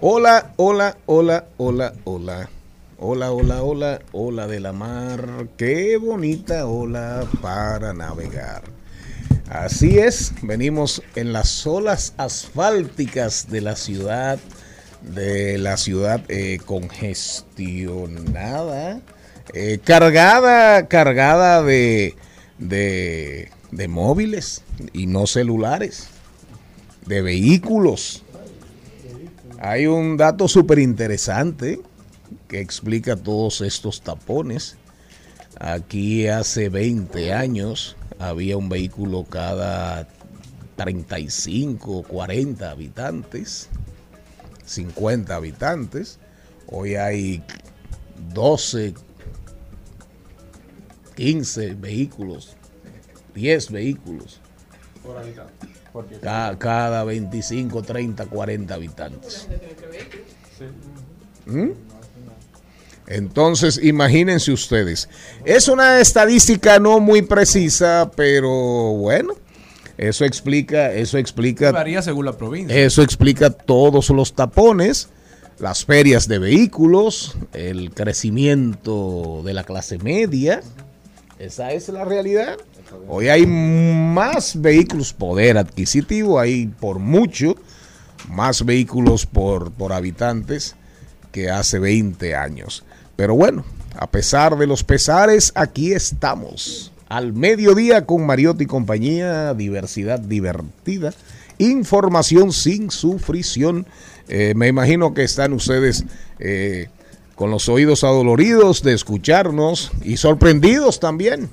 Hola, hola, hola, hola, hola. Hola, hola, hola, hola de la mar. Qué bonita ola para navegar. Así es, venimos en las olas asfálticas de la ciudad, de la ciudad eh, congestionada, eh, cargada, cargada de, de, de móviles y no celulares, de vehículos. Hay un dato súper interesante que explica todos estos tapones. Aquí hace 20 años había un vehículo cada 35, 40 habitantes, 50 habitantes. Hoy hay 12, 15 vehículos, 10 vehículos. Cada, cada 25, 30, 40 habitantes. ¿Mm? Entonces, imagínense ustedes. Es una estadística no muy precisa, pero bueno, eso explica, eso explica, Varía según la provincia. eso explica todos los tapones, las ferias de vehículos, el crecimiento de la clase media. Esa es la realidad. Hoy hay más vehículos, poder adquisitivo, hay por mucho más vehículos por, por habitantes que hace 20 años. Pero bueno, a pesar de los pesares, aquí estamos. Al mediodía con Mariotti y compañía, diversidad divertida, información sin sufrición. Eh, me imagino que están ustedes eh, con los oídos adoloridos de escucharnos y sorprendidos también.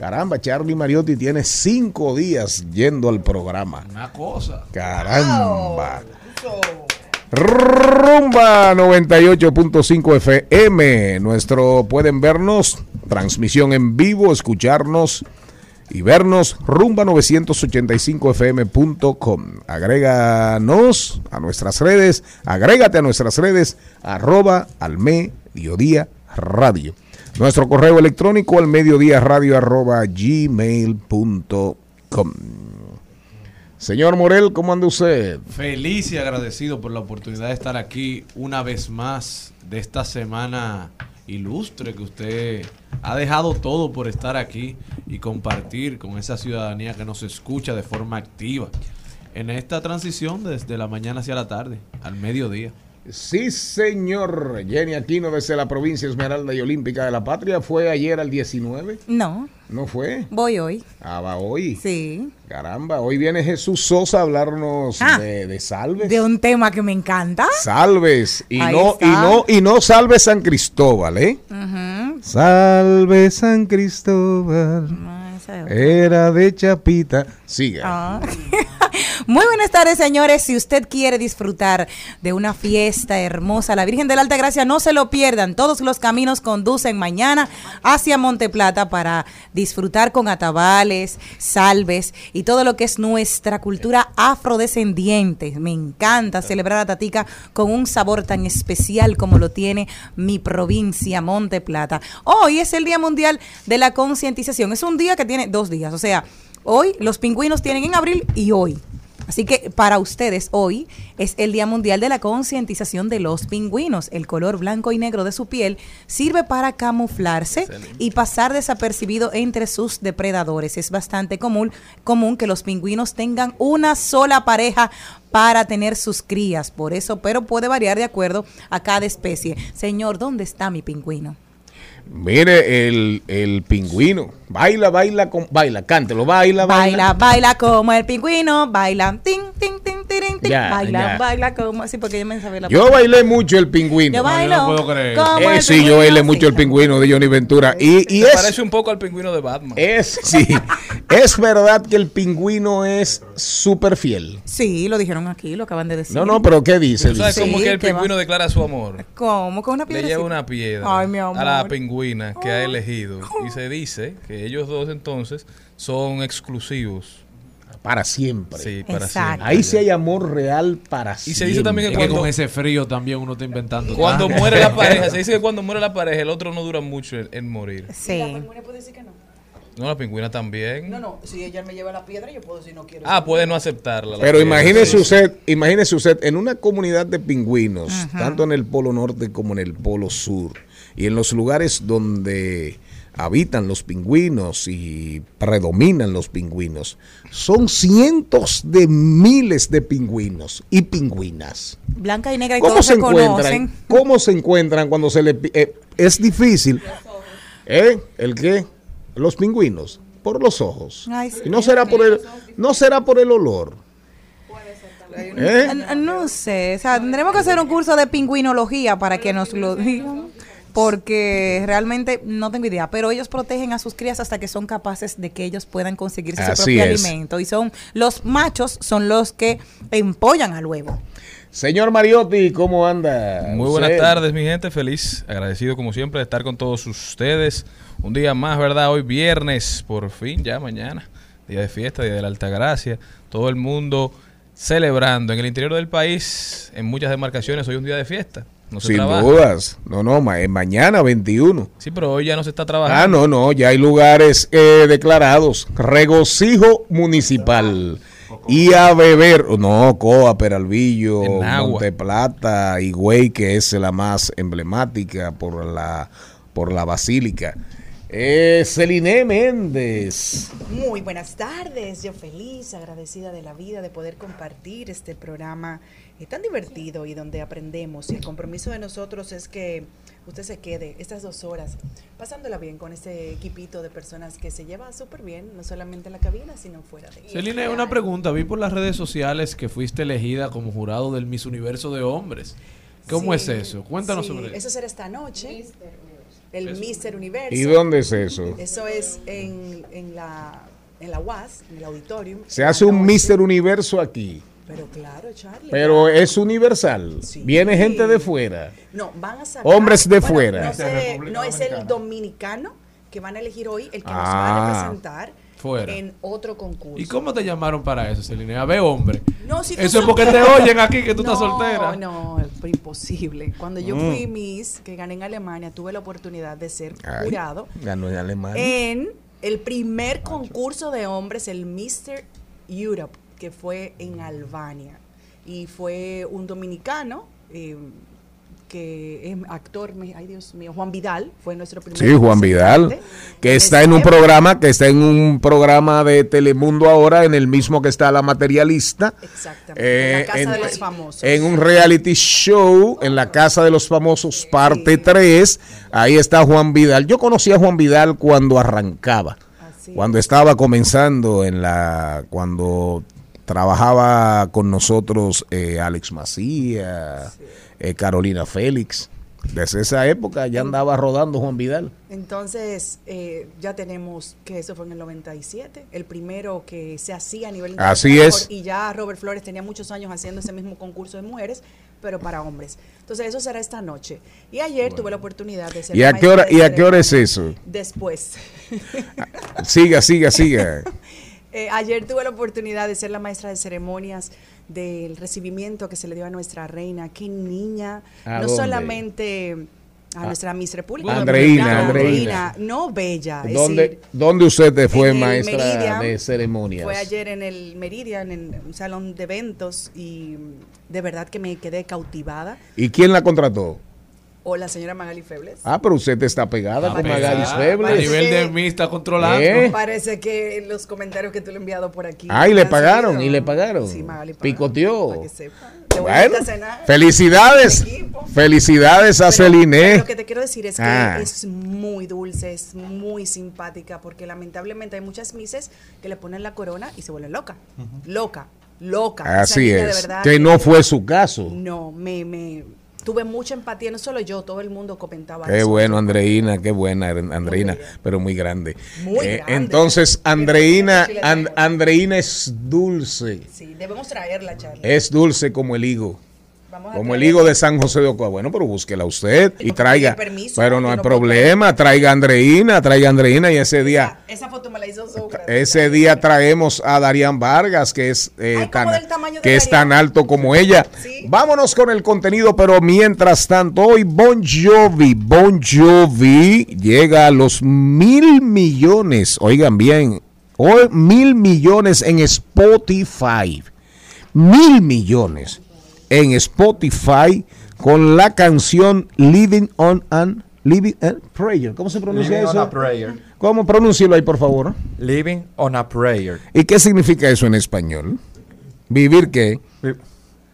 Caramba, Charlie Mariotti tiene cinco días yendo al programa. Una cosa. Caramba. Rumba 98.5 FM. Nuestro pueden vernos, transmisión en vivo, escucharnos y vernos rumba985fm.com. Agréganos a nuestras redes, agrégate a nuestras redes, arroba al mediodía radio. Nuestro correo electrónico al mediodía radio arroba gmail.com. Señor Morel, ¿cómo anda usted? Feliz y agradecido por la oportunidad de estar aquí una vez más de esta semana ilustre que usted ha dejado todo por estar aquí y compartir con esa ciudadanía que nos escucha de forma activa en esta transición desde la mañana hacia la tarde, al mediodía. Sí, señor. Jenny Aquino desde la provincia Esmeralda y Olímpica de la Patria. ¿Fue ayer al 19? No, ¿No fue? voy hoy. Ah, va hoy. Sí. Caramba, hoy viene Jesús Sosa a hablarnos Ah. de, de salves. De un tema que me encanta. Salves. Y Ahí no, está. y no, y no salve San Cristóbal, ¿eh? Salve San Cristóbal. Ah, es. Era de Chapita. Siga. Ah. Muy buenas tardes, señores. Si usted quiere disfrutar de una fiesta hermosa, la Virgen de la Alta Gracia, no se lo pierdan. Todos los caminos conducen mañana hacia Monteplata para disfrutar con atabales, salves y todo lo que es nuestra cultura afrodescendiente. Me encanta celebrar a Tatica con un sabor tan especial como lo tiene mi provincia, Monteplata. Hoy es el Día Mundial de la Concientización. Es un día que tiene dos días, o sea, Hoy los pingüinos tienen en abril y hoy. Así que para ustedes hoy es el Día Mundial de la Concientización de los Pingüinos. El color blanco y negro de su piel sirve para camuflarse y pasar desapercibido entre sus depredadores. Es bastante común, común que los pingüinos tengan una sola pareja para tener sus crías. Por eso, pero puede variar de acuerdo a cada especie. Señor, ¿dónde está mi pingüino? Mire, el, el pingüino. Baila, baila, con, baila, cántelo, baila, Baila, baila como el pingüino, baila, tin, tin, tin, tirin, tin, Ya, baila, ya. baila como, sí, porque yo me sabía la Yo bailé mucho el pingüino. Yo bailo no puedo creer. como Eh, el sí, yo bailé sí. mucho el pingüino de Johnny Ventura. Y, y Se es, parece un poco al pingüino de Batman. es, sí, es verdad que el pingüino es súper fiel. Sí, lo dijeron aquí, lo acaban de decir. No, no, pero ¿qué dice? ¿Tú sabes Sí, cómo que el va. pingüino declara su amor? ¿Cómo? ¿Con una Le piedra? lleva una piedra Ay, mi amor. a la pingüina que ha elegido y se dice que ellos dos entonces son exclusivos. Para siempre. Sí, para Exacto. siempre. Ahí sí hay amor real para Y se dice también que que cuando, con ese frío también uno está inventando. cuando tanto. muere la pareja, se dice que cuando muere la pareja el otro no dura mucho en, en morir. Sí. puede decir que no? No, la pingüina también. No, no, si ella me lleva la piedra, yo puedo decir no quiero. Ah, puede no aceptarla. la Pero piedra. imagínese Sí. usted, imagínese usted en una comunidad de pingüinos, tanto en el polo norte como en el polo sur, y en los lugares donde habitan los pingüinos y predominan los pingüinos, son cientos de miles de pingüinos y pingüinas. Blanca y negra y ¿Cómo todos se se encuentran? conocen. ¿Cómo se encuentran cuando se le eh, es difícil? ¿Eh? ¿El qué? Los pingüinos por los ojos. Ay, sí. Y no será por el no será por el olor. ¿Eh? No sé, o sea, tendremos que hacer un curso de pingüinología para que nos lo digan, porque realmente no tengo idea, pero ellos protegen a sus crías hasta que son capaces de que ellos puedan conseguirse su Así propio es. alimento y son los machos son los que empollan al huevo. Señor Mariotti, ¿cómo anda? Muy usted? buenas tardes, mi gente. Feliz, agradecido como siempre de estar con todos ustedes. Un día más, ¿verdad? Hoy viernes, por fin, ya mañana. Día de fiesta, día de la Altagracia. Todo el mundo celebrando. En el interior del país, en muchas demarcaciones, hoy es un día de fiesta. No se Sin trabaja. dudas. No, no, ma- eh, mañana 21. Sí, pero hoy ya no se está Ah, trabajando. no, no, ya hay lugares eh, declarados. Regocijo municipal. Y a beber, no, Coa, Peralvillo. Monteplata, Higüey, que es la más emblemática por la, por la basílica. Eh, Celine Méndez. Muy buenas tardes, yo feliz, agradecida de la vida de poder compartir este programa eh, tan divertido y donde aprendemos. Y el compromiso de nosotros es que usted se quede estas dos horas pasándola bien con este equipito de personas que se lleva súper bien, no solamente en la cabina, sino fuera de ella. Celine, una pregunta. Vi por las redes sociales que fuiste elegida como jurado del Miss Universo de Hombres. ¿Cómo Sí, es eso? Cuéntanos sí, sobre eso. Eso será esta noche. El Mister Universo. ¿Y dónde es eso? Eso es en, en la en la UAS, en el auditorium. Se hace un. Mister Universo aquí, Pero claro, Charlie. pero claro. es universal. Sí. Viene gente de fuera. No, van a sacar. Hombres de fuera. No, sé, no es el dominicano que van a elegir hoy el que nos va a Ah. representar Fuera. en otro concurso. ¿Y cómo te llamaron para eso, Celine? A ver, hombre. No, si Eso es porque te oyen aquí que tú estás No, soltera. No, es imposible. Cuando yo Mm. fui Miss, que gané en Alemania, tuve la oportunidad de ser Ay, jurado Ganó en Alemania. en el primer concurso de hombres, el Mr. Europe, que fue en Albania. Y fue un dominicano eh, que es actor, ay Dios mío, Juan Vidal, fue nuestro primer Sí, Juan Vidal, que está en un programa, que está en un programa de Telemundo ahora, en el mismo que está La Materialista. Exactamente, en la Casa en, de los Famosos. en un reality show en la Casa de los Famosos, parte 3. Ahí está Juan Vidal. Yo conocí a Juan Vidal cuando arrancaba, Así cuando estaba comenzando en la, cuando trabajaba con nosotros eh, Alex Macía, eh, Carolina Félix. Desde esa época ya andaba rodando Juan Vidal. Entonces, eh, ya tenemos que eso fue en el 97, el primero que se hacía a nivel Así internacional, es. Y ya Robert Flores tenía muchos años haciendo ese mismo concurso de mujeres, pero para hombres. Entonces, eso será esta noche. Y ayer tuve la oportunidad de ser ¿Y a qué hora, y a qué hora es eso? Después. Siga, siga, siga. Eh, ayer tuve la oportunidad de ser la maestra de ceremonias del recibimiento que se le dio a nuestra reina. Qué niña. ¿A no dónde? solamente a nuestra Miss República. Andreina, Andreina. No bella. es ¿Dónde, decir, ¿Dónde usted te fue maestra Meridian. de ceremonias? Fue ayer en el Meridian, en un salón de eventos, y de verdad que me quedé cautivada. ¿Y quién la contrató? O la señora Magali Febles. Ah, pero usted está pegada Está con Magali pegada. A Febles. nivel de mí está controlando. ¿Eh? Parece que los comentarios que tú le has enviado por aquí. Ah, y le pagaron, y le pagaron. Sí, Magali pagó, Picoteó. para que sepa. Te voy a Bueno, invitar a cenar. felicidades. Felicidades a Pero- Celine. pero Lo que te quiero decir es que Ah. es muy dulce, es muy simpática, porque lamentablemente hay muchas mises que le ponen la corona y se vuelven loca. Loca, loca. Así niña de es. verdad Que no fue su caso. No, me, me tuve mucha empatía, no solo yo, todo el mundo comentaba Qué eso. bueno, Andreina, qué buena, Andreina, pero muy grande. Muy Eh, grande. Entonces, Andreina, And-. Andreina es dulce. Sí, debemos traerla, Charlie. Es dulce como el higo. Vamos Como el higo de San José de Ocoa. Bueno, pero búsquela usted y traiga. permiso, Pero no hay no puedo problema. Traiga Andreina, traiga Andreina y ese día. Esa foto me la hizo Sócrates. Ese día traemos a Darían Vargas, que es, eh, Ay, tan, que es tan alto como ella. Sí. Vámonos con el contenido, pero mientras tanto, hoy Bon Jovi, Bon Jovi llega a los mil millones, oigan bien, hoy mil millones en Spotify, mil millones en Spotify con la canción Living on an Living on Prayer. ¿Cómo se pronuncia Living on eso? a prayer. ¿Cómo pronúncialo ahí, por favor? Living on a prayer. ¿Y qué significa eso en español? ¿Vivir qué? Vi-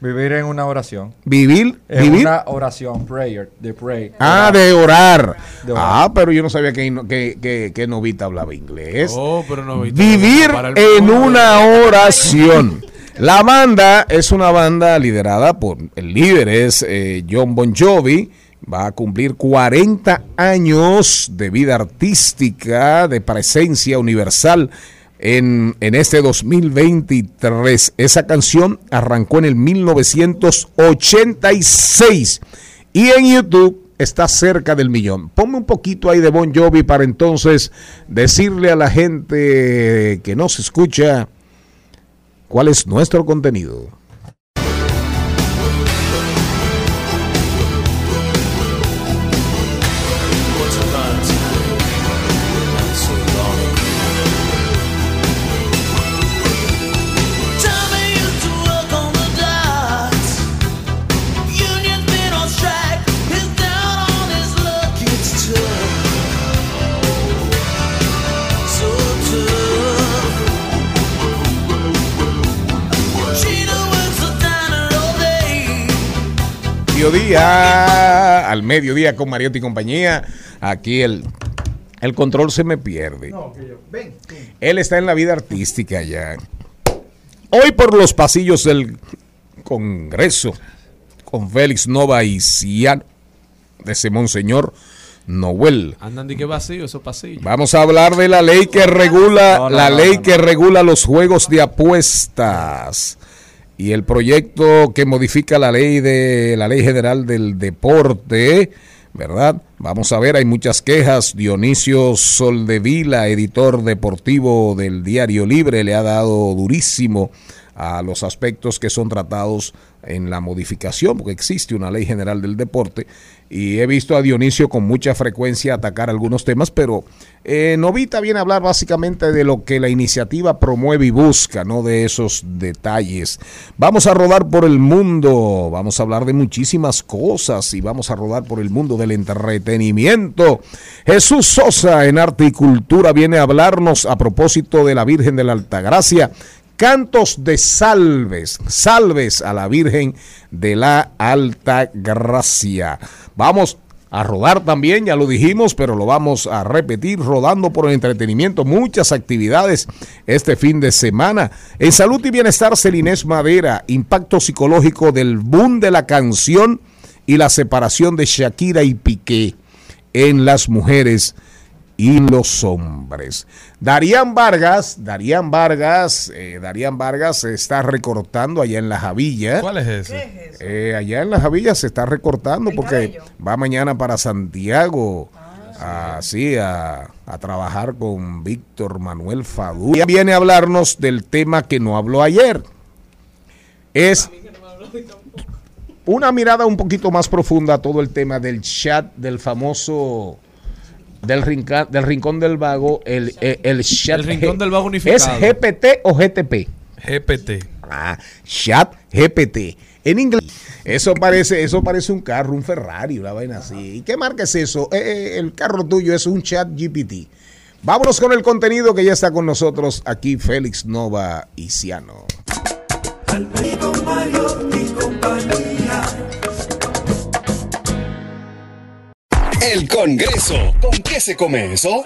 vivir en una oración. ¿Vivir? En ¿Vivir? una oración, prayer, de pray. Ah, Orar. de orar. De orar. Ah, pero yo no sabía que, que, que, que Novita hablaba inglés. Oh, pero no Vivir en una oración. La banda es una banda liderada por el líder es eh, John Bon Jovi. Va a cumplir 40 años de vida artística, de presencia universal en, en este 2023. Esa canción arrancó en el 1986 y en YouTube está cerca del millón. Ponme un poquito ahí de Bon Jovi para entonces decirle a la gente que nos escucha cuál es nuestro contenido. Mediodía, al mediodía con Mariotti y compañía. Aquí el, el control se me pierde. Él está en la vida artística ya. Hoy por los pasillos del Congreso, con Félix Nova y Cian, de ese Monseñor Noel. Andan de que vacío esos pasillos. Vamos a hablar de la ley que regula No, no, la no, ley no, que regula los juegos de apuestas y el proyecto que modifica la ley de la ley general del deporte, ¿verdad? Vamos a ver, hay muchas quejas. Dionisio Soldevila, editor deportivo del Diario Libre, le ha dado durísimo a los aspectos que son tratados en la modificación, porque existe una ley general del deporte, y he visto a Dionisio con mucha frecuencia atacar algunos temas, pero eh, Novita viene a hablar básicamente de lo que la iniciativa promueve y busca, no de esos detalles. Vamos a rodar por el mundo, vamos a hablar de muchísimas cosas y vamos a rodar por el mundo del entretenimiento. Jesús Sosa en Arte y Cultura viene a hablarnos a propósito de la Virgen de la Altagracia cantos de salves, salves a la Virgen de la Alta Gracia. Vamos a rodar también, ya lo dijimos, pero lo vamos a repetir, rodando por el entretenimiento, muchas actividades este fin de semana. En salud y bienestar, Celinés Madera, impacto psicológico del boom de la canción y la separación de Shakira y Piqué en las mujeres y los hombres. Darían Vargas, Darían Vargas, eh, Darían Vargas se está recortando allá en la Javilla. ¿Cuál es ese? Eh, allá en la Javilla se está recortando El porque cabello. va mañana para Santiago. Así a, a trabajar con Víctor Manuel Fadú. Y viene a hablarnos del tema que no habló ayer. Es una mirada un poquito más profunda a todo el tema del chat del famoso del, rinca- del rincón del vago, el, el, el chat. El Rincón del Vago unificado. ¿Es GPT o GTP? GPT. Ah, chat GPT. En inglés. Eso parece, eso parece un carro, un Ferrari, una vaina así. ¿Y qué marca es eso? Eh, eh, el carro tuyo es un chat GPT. Vámonos con el contenido que ya está con nosotros aquí Félix Nova Isiano. Al El Congreso. ¿Con qué se come eso?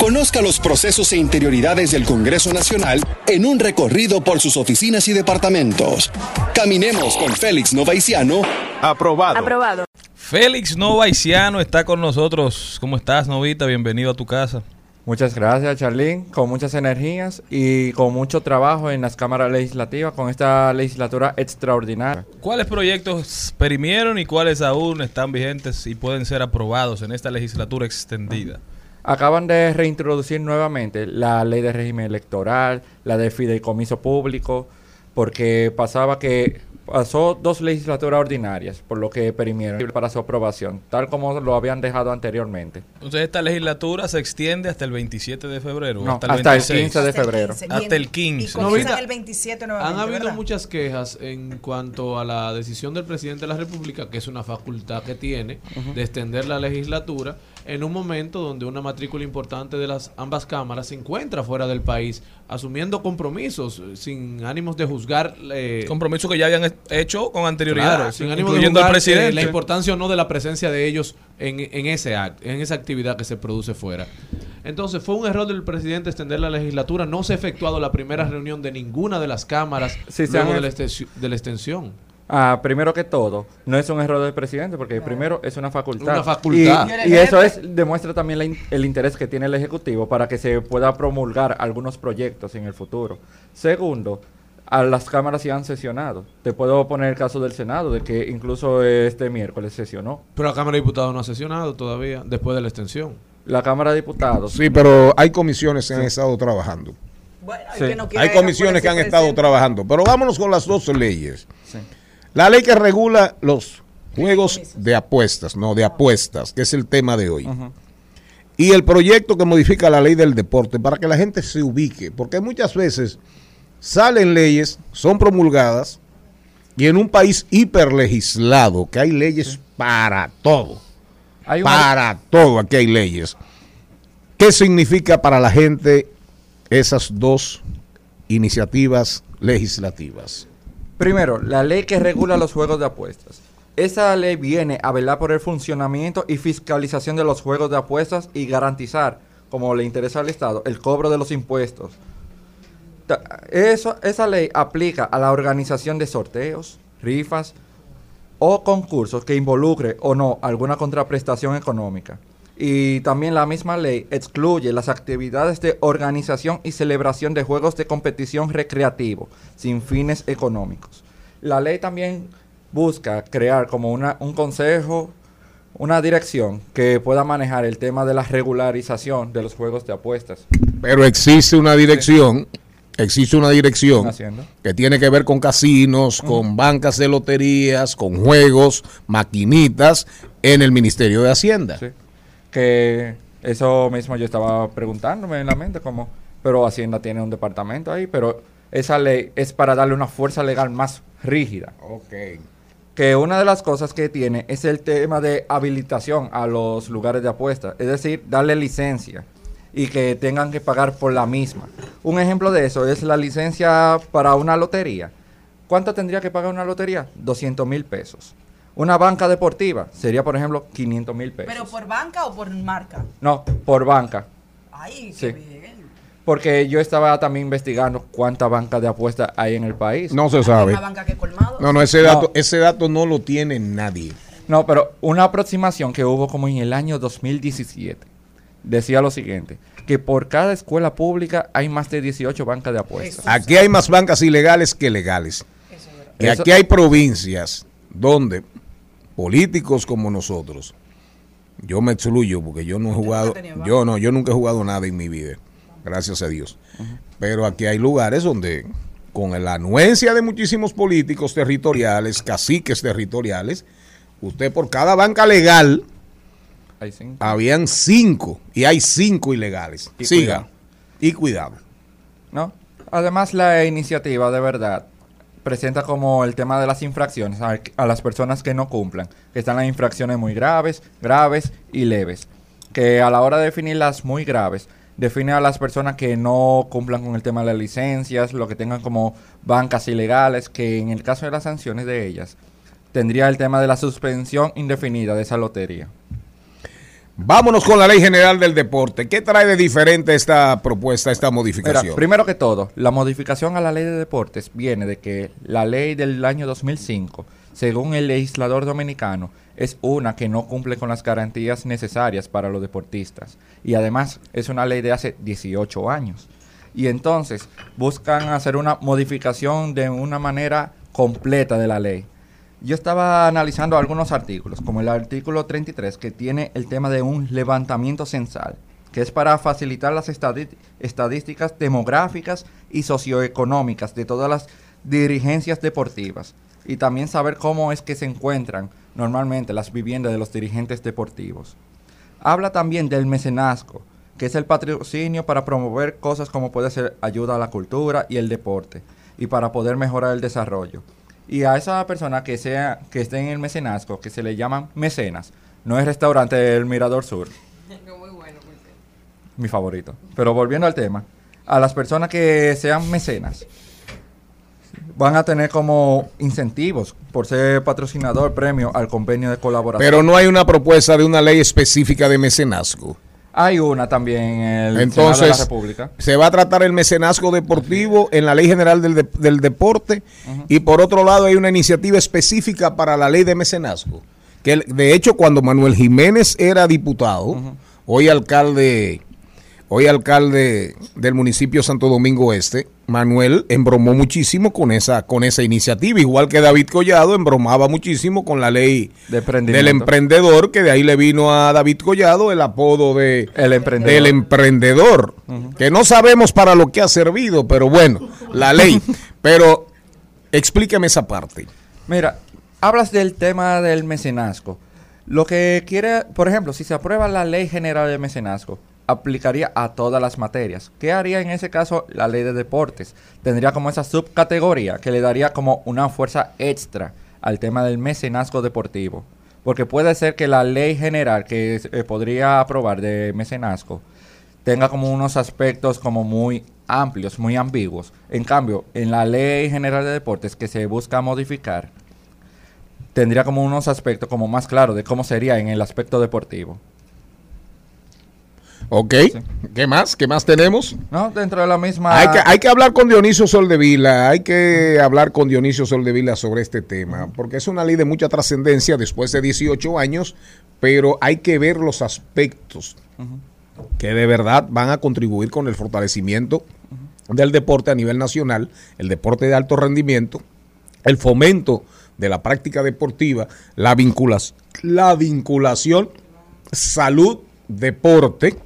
Conozca los procesos e interioridades del Congreso Nacional en un recorrido por sus oficinas y departamentos. Caminemos con Félix Novaiciano. Aprobado. Félix Novaiciano está con nosotros. ¿Cómo estás, Novita? Bienvenido a tu casa. Muchas gracias, Charlene. Con muchas energías y con mucho trabajo en las cámaras legislativas con esta legislatura extraordinaria. ¿Cuáles proyectos perimieron y cuáles aún están vigentes y pueden ser aprobados en esta legislatura extendida? Acaban de reintroducir nuevamente la ley de régimen electoral, la de fideicomiso público, porque pasaba que pasó dos legislaturas ordinarias, por lo que perimieron para su aprobación, tal como lo habían dejado anteriormente. Entonces esta legislatura se extiende hasta el 27 de febrero. No, hasta el hasta el 26. 15 de febrero. Hasta el 15. Y comienzan Novita, el 27 nuevamente, Han habido ¿verdad? muchas quejas en cuanto a la decisión del presidente de la República, que es una facultad que tiene de extender la legislatura en un momento donde una matrícula importante de las ambas cámaras se encuentra fuera del país, asumiendo compromisos eh, sin ánimos de juzgar eh, Compromiso que ya habían hecho con anterioridad, Claro, sin ánimo de incluyendo al juzgar, eh, presidente. la importancia o no de la presencia de ellos en, en ese act, en esa actividad que se produce fuera. Entonces, fue un error del presidente extender la legislatura. No se ha efectuado la primera reunión de ninguna de las cámaras Sí, se luego de la, de la extensión. Ah, primero que todo, no es un error del presidente, porque primero es una facultad. Una facultad. Y, y eso es demuestra también la in- el interés que tiene el Ejecutivo para que se pueda promulgar algunos proyectos en el futuro. Segundo, a las cámaras sí han sesionado. Te puedo poner el caso del Senado, de que incluso este miércoles sesionó. Pero la Cámara de Diputados no ha sesionado todavía, después de la extensión. La Cámara de Diputados. Sí, pero hay comisiones que han estado trabajando. Bueno, Sí. que no quiere Hay comisiones que han estado trabajando. Pero vámonos con las dos leyes. Sí. La ley que regula los juegos de apuestas, no, de apuestas, que es el tema de hoy. Y el proyecto que modifica la ley del deporte para que la gente se ubique, porque muchas veces salen leyes, son promulgadas, y en un país hiperlegislado, que hay leyes para todo, Hay una- para todo, aquí hay leyes. ¿Qué significa para la gente esas dos iniciativas legislativas? Primero, la ley que regula los juegos de apuestas. Esa ley viene a velar por el funcionamiento y fiscalización de los juegos de apuestas y garantizar, como le interesa al Estado, el cobro de los impuestos. Esa ley aplica a la organización de sorteos, rifas o concursos que involucre o no alguna contraprestación económica. Y también la misma ley excluye las actividades de organización y celebración de juegos de competición recreativo sin fines económicos. La ley también busca crear como una, un consejo, una dirección que pueda manejar el tema de la regularización de los juegos de apuestas. Pero existe una dirección, existe una dirección que tiene que ver con casinos, con bancas de loterías, con juegos, maquinitas en el Ministerio de Hacienda. Sí. Que eso mismo yo estaba preguntándome en la mente, como, pero Hacienda tiene un departamento ahí, pero esa ley es para darle una fuerza legal más rígida. Ok. Que una de las cosas que tiene es el tema de habilitación a los lugares de apuesta, es decir, darle licencia y que tengan que pagar por la misma. Un ejemplo de eso es la licencia para una lotería. ¿Cuánto tendría que pagar una lotería? 200 mil pesos. Una banca deportiva sería, por ejemplo, 500 mil pesos. ¿Pero por banca o por marca? No, por banca. Ay, Sí. qué bien. Porque yo estaba también investigando cuántas bancas de apuestas hay en el país. No se Hay sabe. Una banca que colmado. No, no, ese No. dato, ese dato no lo tiene nadie. No, pero una aproximación que hubo como en el año 2017 decía lo siguiente, que por cada escuela pública hay más de 18 bancas de apuestas. Aquí hay más bancas ilegales que legales. Y Eso- aquí hay provincias donde políticos como nosotros, yo me excluyo porque yo no he jugado, yo no, yo nunca he jugado nada en mi vida, gracias a Dios. Pero aquí hay lugares donde con la anuencia de muchísimos políticos territoriales, caciques territoriales, usted por cada banca legal Ahí sí. habían cinco y hay cinco ilegales. Y Siga. cuidado. Y cuidado. ¿no? Además, la iniciativa de verdad presenta como el tema de las infracciones a, las personas que no cumplan, que están las infracciones muy graves, graves y leves. Que a la hora de definir las muy graves, define a las personas que no cumplan con el tema de las licencias, lo que tengan como bancas ilegales, que en el caso de las sanciones de ellas, tendría el tema de la suspensión indefinida de esa lotería. Vámonos con la Ley General del Deporte. ¿Qué trae de diferente esta propuesta, esta Mira, modificación? primero que todo, la modificación a la ley de deportes viene de que la ley del año 2005, según el legislador dominicano, es una que no cumple con las garantías necesarias para los deportistas. Y además es una ley de hace 18 años. Y entonces buscan hacer una modificación de una manera completa de la ley. Yo estaba analizando algunos artículos, como el artículo 33, que tiene el tema de un levantamiento censal, que es para facilitar las estadísticas demográficas y socioeconómicas de todas las dirigencias deportivas, y también saber cómo es que se encuentran normalmente las viviendas de los dirigentes deportivos. Habla también del mecenazgo, que es el patrocinio para promover cosas como puede ser ayuda a la cultura y el deporte, y para poder mejorar el desarrollo. Y a esa persona que sea que esté en el mecenazgo, que se le llaman mecenas, no es restaurante El Mirador Sur. Mi favorito. Pero volviendo al tema, a las personas que sean mecenas van a tener como incentivos por ser patrocinador premio al convenio de colaboración. Pero no hay una propuesta de una ley específica de mecenazgo. Hay una también en el Senado de la Entonces, República. se va a tratar el mecenazgo deportivo en la Ley General del, de- del Deporte y por otro lado hay una iniciativa específica para la ley de mecenazgo. Que de hecho cuando Manuel Jiménez era diputado, hoy alcalde, hoy alcalde del municipio Santo Domingo Este, Manuel embromó muchísimo con esa, con esa iniciativa, igual que David Collado embromaba muchísimo con la ley De del emprendedor, que de ahí le vino a David Collado el apodo de El emprendedor. del emprendedor, que no sabemos para lo que ha servido, pero bueno, la ley. pero explíqueme esa parte. Mira, hablas del tema del mecenazgo. Lo que quiere, por ejemplo, si se aprueba la ley general de mecenazgo, aplicaría a todas las materias. ¿Qué haría en ese caso la ley de deportes? Tendría como esa subcategoría que le daría como una fuerza extra al tema del mecenazgo deportivo. Porque puede ser que la ley general que eh, podría aprobar de mecenazgo tenga como unos aspectos como muy amplios, muy ambiguos. En cambio, en la ley general de deportes que se busca modificar, tendría como unos aspectos como más claros de cómo sería en el aspecto deportivo. ¿Ok? ¿Qué más? ¿Qué más tenemos? ¿No? Dentro de la misma... Hay que, hay que hablar con Dionisio Soldevila, hay que hablar con Dionisio Soldevila sobre este tema, porque es una ley de mucha trascendencia después de 18 años, pero hay que ver los aspectos que de verdad van a contribuir con el fortalecimiento del deporte a nivel nacional, el deporte de alto rendimiento, el fomento de la práctica deportiva, la vinculación, la vinculación salud-deporte,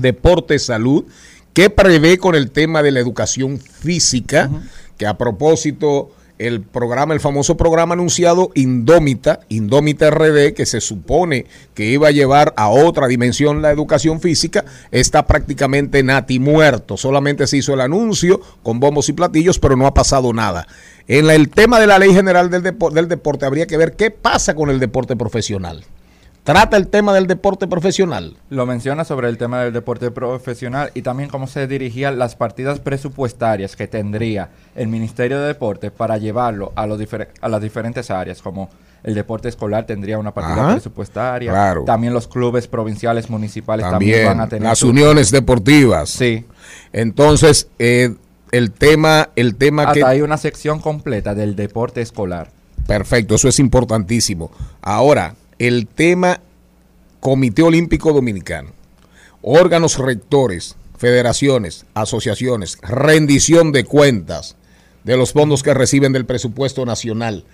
deporte-salud, que prevé con el tema de la educación física, que a propósito el programa, el famoso programa anunciado Indómita, Indómita RD, que se supone que iba a llevar a otra dimensión la educación física, está prácticamente nati muerto. Solamente se hizo el anuncio con bombos y platillos, pero no ha pasado nada. En la- el tema de la ley general del, depo- del deporte habría que ver qué pasa con el deporte profesional. Trata el tema del deporte profesional. Lo menciona sobre el tema del deporte profesional y también cómo se dirigían las partidas presupuestarias que tendría el Ministerio de Deportes para llevarlo a, los difer- a las diferentes áreas, como el deporte escolar tendría una partida Ajá, presupuestaria, claro. también los clubes provinciales, municipales también, También van a tener las su- uniones deportivas. Sí, Entonces, eh, el tema, el tema que hasta hay una sección completa del deporte escolar. Perfecto, eso es importantísimo. Ahora, el tema Comité Olímpico Dominicano, órganos rectores, federaciones, asociaciones, rendición de cuentas de los fondos que reciben del presupuesto nacional,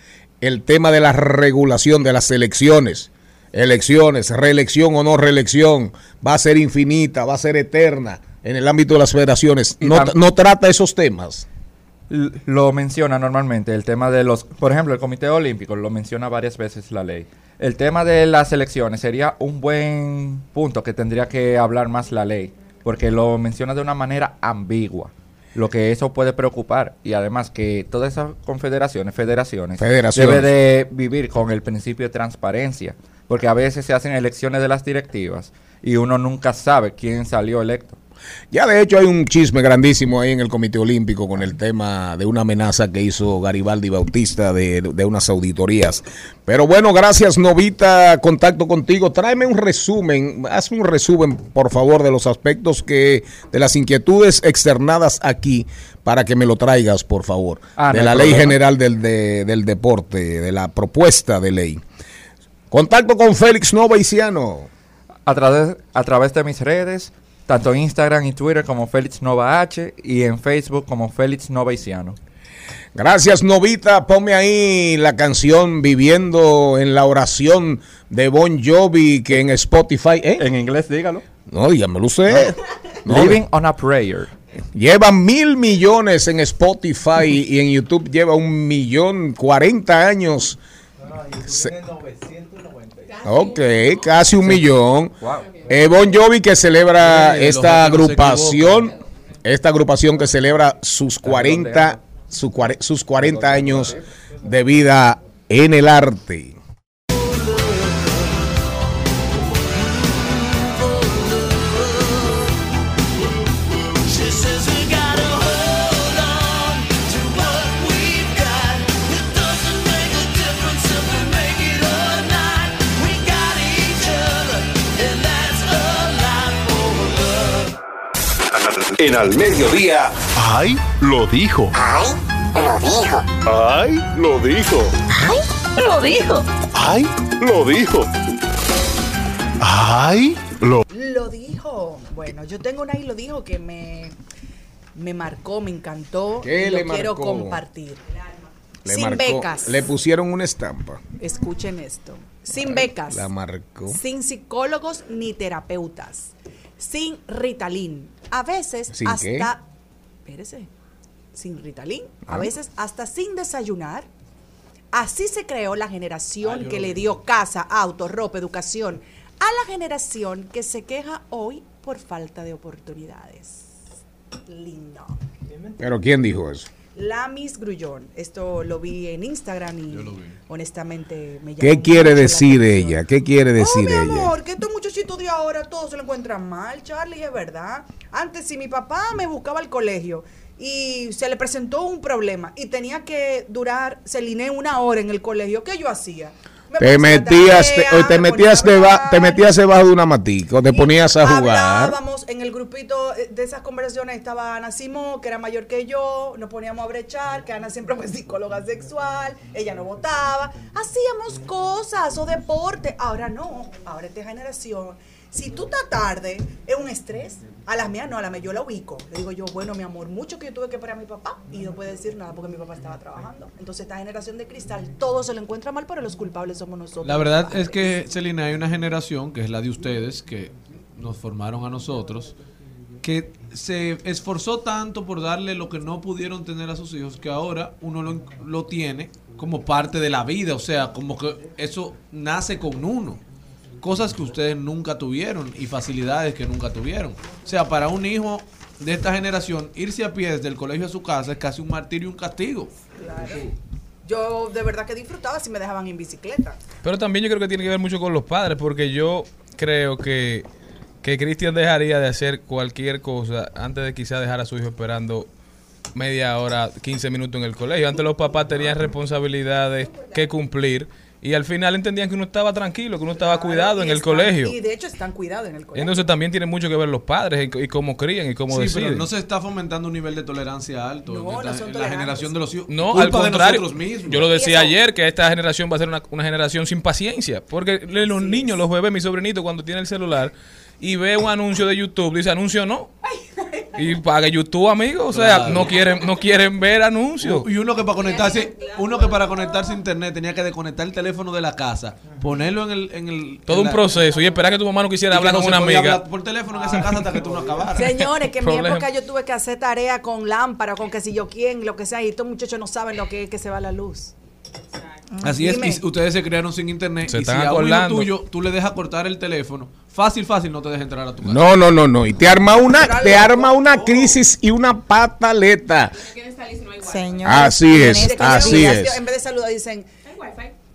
el tema de la regulación de las elecciones, elecciones, reelección o no reelección, va a ser infinita, va a ser eterna en el ámbito de las federaciones. No, no trata esos temas. lo menciona normalmente, el tema de los, por ejemplo, el Comité Olímpico lo menciona varias veces la ley. El tema de las elecciones sería un buen punto que tendría que hablar más la ley, porque lo menciona de una manera ambigua, lo que eso puede preocupar y además que todas esas confederaciones, federaciones, Federaciones. debe de vivir con el principio de transparencia, porque a veces se hacen elecciones de las directivas y uno nunca sabe quién salió electo. Ya de hecho hay un chisme grandísimo ahí en el Comité Olímpico con el tema de una amenaza que hizo Garibaldi Bautista de, de unas auditorías. Pero bueno, gracias Novita, contacto contigo. Tráeme un resumen, hazme un resumen por favor de los aspectos que, de las inquietudes externadas aquí para que me lo traigas por favor. Ah, de la ley problema. general del, de- del deporte, de la propuesta de ley. Contacto con Félix Novaiciano. a través, a través de mis redes, tanto en Instagram y Twitter como Félix Nova H y en Facebook como Félix Novaiciano. Gracias, Novita. Ponme ahí la canción Viviendo en la oración de Bon Jovi que en Spotify. ¿eh? En inglés, dígalo. No, dígamelo usted. No, Living on a Prayer. Lleva mil millones en Spotify y en YouTube lleva un millón cuarenta años. Se- Ok, casi un millón. Eh, bon Jovi que celebra esta agrupación, esta agrupación que celebra sus 40, su cuare- sus 40 años de vida en el arte. En al mediodía. ¡Ay! Lo dijo. ¡Ay! Lo dijo. ¡Ay! Lo dijo. ¡Ay! Lo dijo. ¡Ay! Lo Lo dijo. Bueno, yo tengo una y lo dijo que me, me marcó, me encantó. ¿Qué y le lo quiero compartir. Le Sin marcó- becas. Le pusieron una estampa. Escuchen esto. Sin becas. La marcó. Sin psicólogos ni terapeutas. Sin Ritalin. A veces ¿Sin hasta. qué? Espérese. Sin Ritalin. Ah. A veces hasta sin desayunar. Así se creó la generación Ah, que le dio casa, auto, ropa, educación a la generación que se queja hoy por falta de oportunidades. Lindo. Pero ¿quién dijo eso? La Miss Grullón. Esto lo vi en Instagram y Yo lo vi. honestamente me llamó ¿Qué quiere decir ella? ¿Qué quiere Oh, decir mi ella? amor, que estos muchachitos de ahora todos se lo encuentran mal, Charlie, es verdad. Antes, si mi papá me buscaba al colegio y se le presentó un problema y tenía que durar, se liné una hora en el colegio, ¿qué yo hacía? Me Te metías, te, tarea, o te me metías, a deba- te metías debajo de una matica te ponías a jugar. Hablábamos en el grupito eh, de esas conversaciones. Estaba Ana Simón, que era mayor que yo. Nos poníamos a brechar, que Ana siempre fue psicóloga sexual. Ella no votaba. Hacíamos cosas o deporte. Ahora no. Ahora esta generación. Si tú estás tarde, es un estrés. A las mías no, a las mías yo la ubico. Le digo yo, bueno, mi amor, mucho que yo tuve que esperar a mi papá y no puede decir nada porque mi papá estaba trabajando. Entonces, esta generación de cristal, todo se lo encuentra mal, pero los culpables somos nosotros. La verdad es que, Celina, hay una generación, que es la de ustedes, que nos formaron a nosotros, que se esforzó tanto por darle lo que no pudieron tener a sus hijos, que ahora uno lo, lo tiene como parte de la vida, o sea, como que eso nace con uno. Cosas que ustedes nunca tuvieron y facilidades que nunca tuvieron. O sea, para un hijo de esta generación, irse a pie desde el colegio a su casa es casi un martirio y un castigo. Yo de verdad que disfrutaba si me dejaban en bicicleta. Pero también yo creo que tiene que ver mucho con los padres, porque yo creo que, que Cristian dejaría de hacer cualquier cosa antes de quizá dejar a su hijo esperando media hora, 15 minutos en el colegio. Antes los papás tenían responsabilidades que cumplir y al final entendían que uno estaba tranquilo, que uno estaba cuidado en el están- colegio. Y de hecho están cuidados en el colegio. Entonces también tiene mucho que ver los padres y, y cómo crían y cómo Sí, deciden. pero no se está fomentando un nivel de tolerancia alto No, en, no esta- son en la generación de los hijos. No, Culpa al contrario. de nosotros mismos. Yo lo decía ayer que esta generación va a ser una, una generación sin paciencia. Porque le- los niños, los bebés, mi sobrinito, cuando tiene el celular y ve un anuncio de YouTube, dice anuncio no. Y pague YouTube, amigo. O sea, Claro. no quieren no quieren ver anuncios. Y uno que para conectarse, uno que para conectarse a internet tenía que desconectar el teléfono de la casa, ponerlo en el, en el Todo en un la- proceso y esperar que tu mamá no quisiera hablar no con una amiga. por teléfono en esa casa hasta que tú no acabaras. Señores, que en mi Problema. época yo tuve que hacer tarea con lámpara, con que si yo quién, lo que sea, y estos muchachos no saben lo que es que se va la luz. Así es, y ustedes se criaron sin internet Se y si están a hijo acordando. tuyo tú le dejas cortar el teléfono, fácil, fácil no te deja entrar a tu casa. No, no, no, no. Y te arma una, te arma una crisis y una pataleta. Señor. Así es, que así es. En vez de saludar dicen,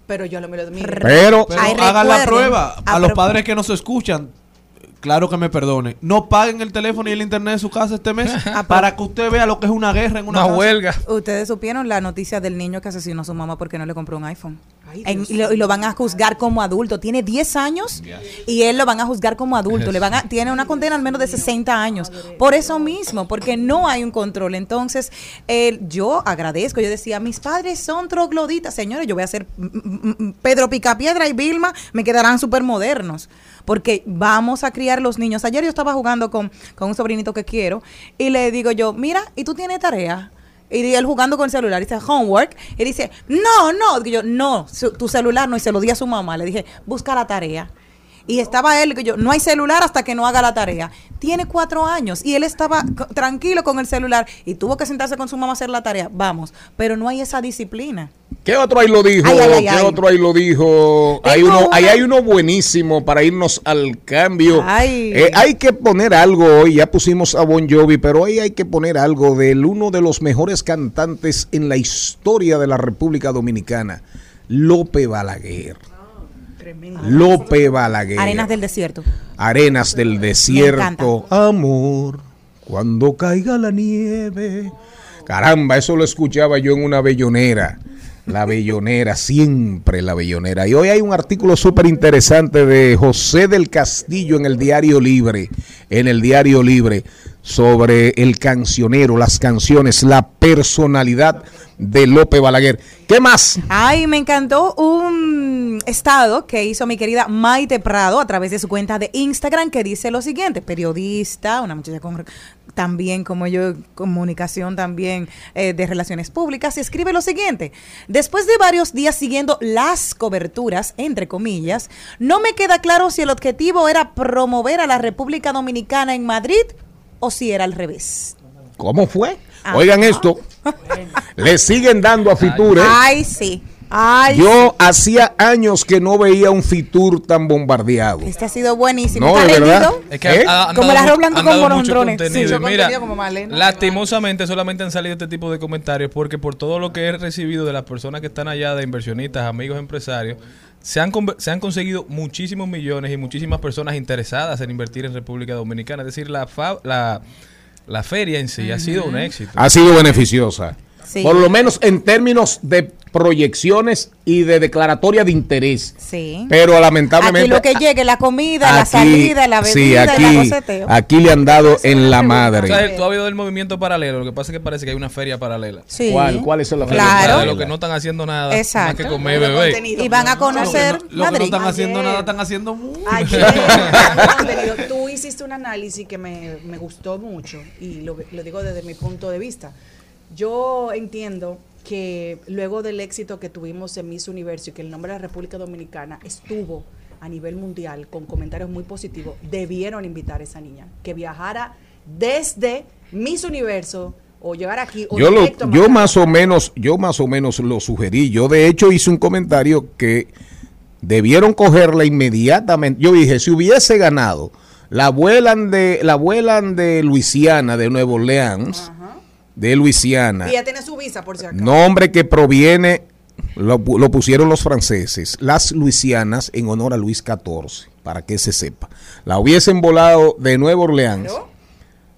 pero yo lo miro mire, Pero Pero Ay, hagan la prueba. A a los padres que nos escuchan, claro que me perdonen. No paguen el teléfono y el internet de su casa este mes para que usted vea lo que es una guerra en una, Una casa. huelga. Ustedes supieron la noticia del niño que asesinó a su mamá porque no le compró un iPhone. Ay, En- Dios y, lo, y lo van a juzgar como adulto. Tiene 10 años y él lo van a juzgar como adulto. Le van a, tiene una condena al menos de 60 años. Por eso mismo, porque no hay un control. Entonces, eh, yo agradezco. Yo decía, mis padres son trogloditas. Señores, yo voy a ser Pedro Picapiedra y Vilma, me quedarán súper modernos. Porque vamos a criar los niños. Ayer yo estaba jugando con, con un sobrinito que quiero y le digo yo, mira, ¿y tú tienes tarea? Y él jugando con el celular, dice homework, y dice, no, no, Digo yo, no, tu celular no, y se lo di a su mamá, le dije, busca la tarea. Y estaba él, que yo, no hay celular hasta que no haga la tarea. Tiene cuatro años y él estaba tranquilo con el celular y tuvo que sentarse con su mamá a hacer la tarea. Vamos, pero no hay esa disciplina. ¿Qué otro ahí lo dijo? Ay, ay, ay, ¿Qué otro ahí lo dijo? Hay uno, ahí hay uno buenísimo para irnos al cambio. Eh, hay que poner algo hoy, ya pusimos a Bon Jovi, pero hoy hay que poner algo del uno de los mejores cantantes en la historia de la República Dominicana, Lope Balaguer. tremendo. Lope Balaguer. Arenas del desierto. Arenas del desierto. Amor, cuando caiga la nieve. Caramba, eso lo escuchaba yo en una bellonera. La bellonera, siempre la bellonera. Y hoy hay un artículo súper interesante de José del Castillo en el Diario Libre, en el Diario Libre, sobre el cancionero, las canciones, la personalidad de Lope Balaguer. ¿Qué más? Ay, me encantó un estado que hizo mi querida Maite Prado a través de su cuenta de Instagram que dice lo siguiente, periodista, una muchacha con también como yo, comunicación también eh, de relaciones públicas, y escribe lo siguiente, después de varios días siguiendo las coberturas, entre comillas, no me queda claro si el objetivo era promover a la República Dominicana en Madrid o si era al revés. ¿Cómo fue? Ah. Oigan esto. Le siguen dando a Fitur. ¿eh? Ay, sí. Ay, Yo hacía años que no veía un Fitur tan bombardeado. Este ha sido buenísimo. No, ¿Está de verdad. Es que ¿Eh? ha- Como el arroz blanco con contenido. Sí, mira, como Malena. lastimosamente solamente han salido este tipo de comentarios porque por todo lo que he recibido de las personas que están allá, de inversionistas, amigos empresarios, se han, conver- se han conseguido muchísimos millones y muchísimas personas interesadas en invertir en República Dominicana. Es decir, la, fa- la, la feria en sí ha sido un éxito. Ha sido beneficiosa. Sí. Por lo menos en términos de proyecciones y de declaratoria de interés. Sí. Pero lamentablemente. Aquí lo que llegue, la comida, la aquí- salida, la bebida, sí, aquí, el arroceteo. aquí le han dado en la O madre. sea, tú has oído del movimiento paralelo, lo que pasa es que parece que hay una feria paralela. Sí. ¿Cuál? ¿Cuál es la Claro. De los que no están haciendo nada Exacto. más que comer y beber. Y van a conocer Los que no Madrid. están haciendo Ayer. nada, están haciendo mucho. Ayer, tú hiciste un análisis que me, me gustó mucho y lo, lo digo desde mi punto de vista. Yo entiendo que luego del éxito que tuvimos en Miss Universo y que el nombre de la República Dominicana estuvo a nivel mundial con comentarios muy positivos, debieron invitar a esa niña que viajara desde Miss Universo o llegar aquí o Yo, lo, yo más o menos, yo más o menos lo sugerí. Yo de hecho hice un comentario que debieron cogerla inmediatamente. Yo dije, si hubiese ganado, la vuelan de, la vuelan de Luisiana, de Nueva Orleans, de Luisiana. Y ella tiene su visa por si acaso. Nombre que proviene, lo, lo pusieron los franceses, las Luisianas en honor a Luis XIV, para que se sepa. La hubiesen volado de Nueva Orleans.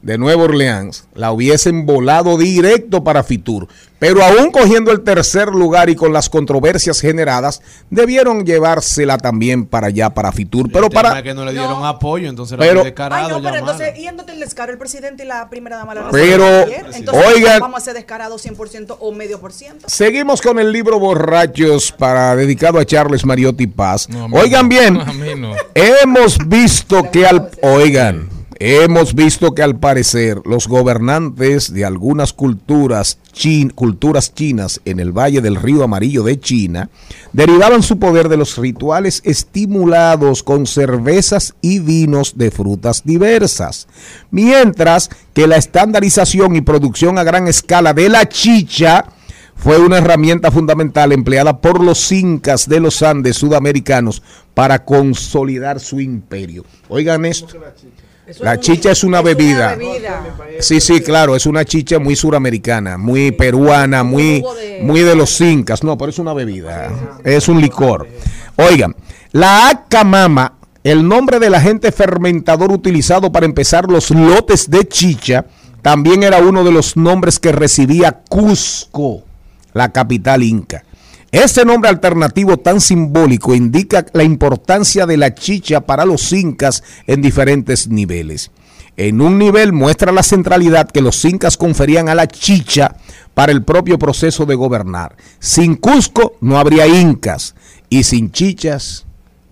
De Nueva Orleans, la hubiesen volado directo para Fitur. Pero aún cogiendo el tercer lugar y con las controversias generadas, debieron llevársela también para allá, para Fitur. Pero El tema para... es que no le dieron apoyo, entonces era Pero- descarado Ay, no, pero entonces, yéndote el descaro, el presidente y la primera dama la Pero. Entonces, oigan- vamos a ser descarados 100% o medio por ciento. Seguimos con el libro Borrachos para dedicado a Charles Mariotti Paz. No, a Oigan no. bien, A mí no. hemos visto que al oigan, Hemos visto que al parecer los gobernantes de algunas culturas, culturas chinas en el Valle del Río Amarillo de China derivaban su poder de los rituales estimulados con cervezas y vinos de frutas diversas, mientras que la estandarización y producción a gran escala de la chicha fue una herramienta fundamental empleada por los incas de los Andes sudamericanos para consolidar su imperio. Oigan esto. La chicha es una bebida. Sí, sí, claro, es una chicha muy suramericana, muy peruana, muy, muy de los incas. No, pero es una bebida, es un licor. Oigan, la acamama, el nombre del agente fermentador utilizado para empezar los lotes de chicha, también era uno de los nombres que recibía Cusco, la capital inca. Este nombre alternativo tan simbólico indica la importancia de la chicha para los incas en diferentes niveles. En un nivel muestra la centralidad que los incas conferían a la chicha para el propio proceso de gobernar. Sin Cusco no habría incas y sin chichas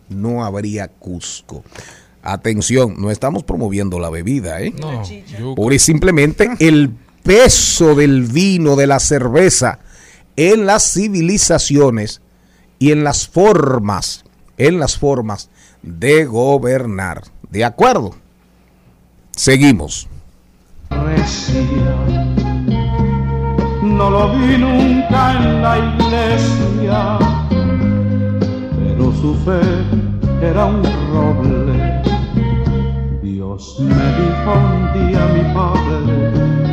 no habría Cusco. Atención, no estamos promoviendo la bebida, ¿eh? No. Pura y simplemente el peso del vino, de la cerveza en las civilizaciones y en las formas, en las formas de gobernar. ¿De acuerdo? Seguimos. No lo vi nunca en la iglesia, pero su fe era un roble. Dios me dijo un día mi padre,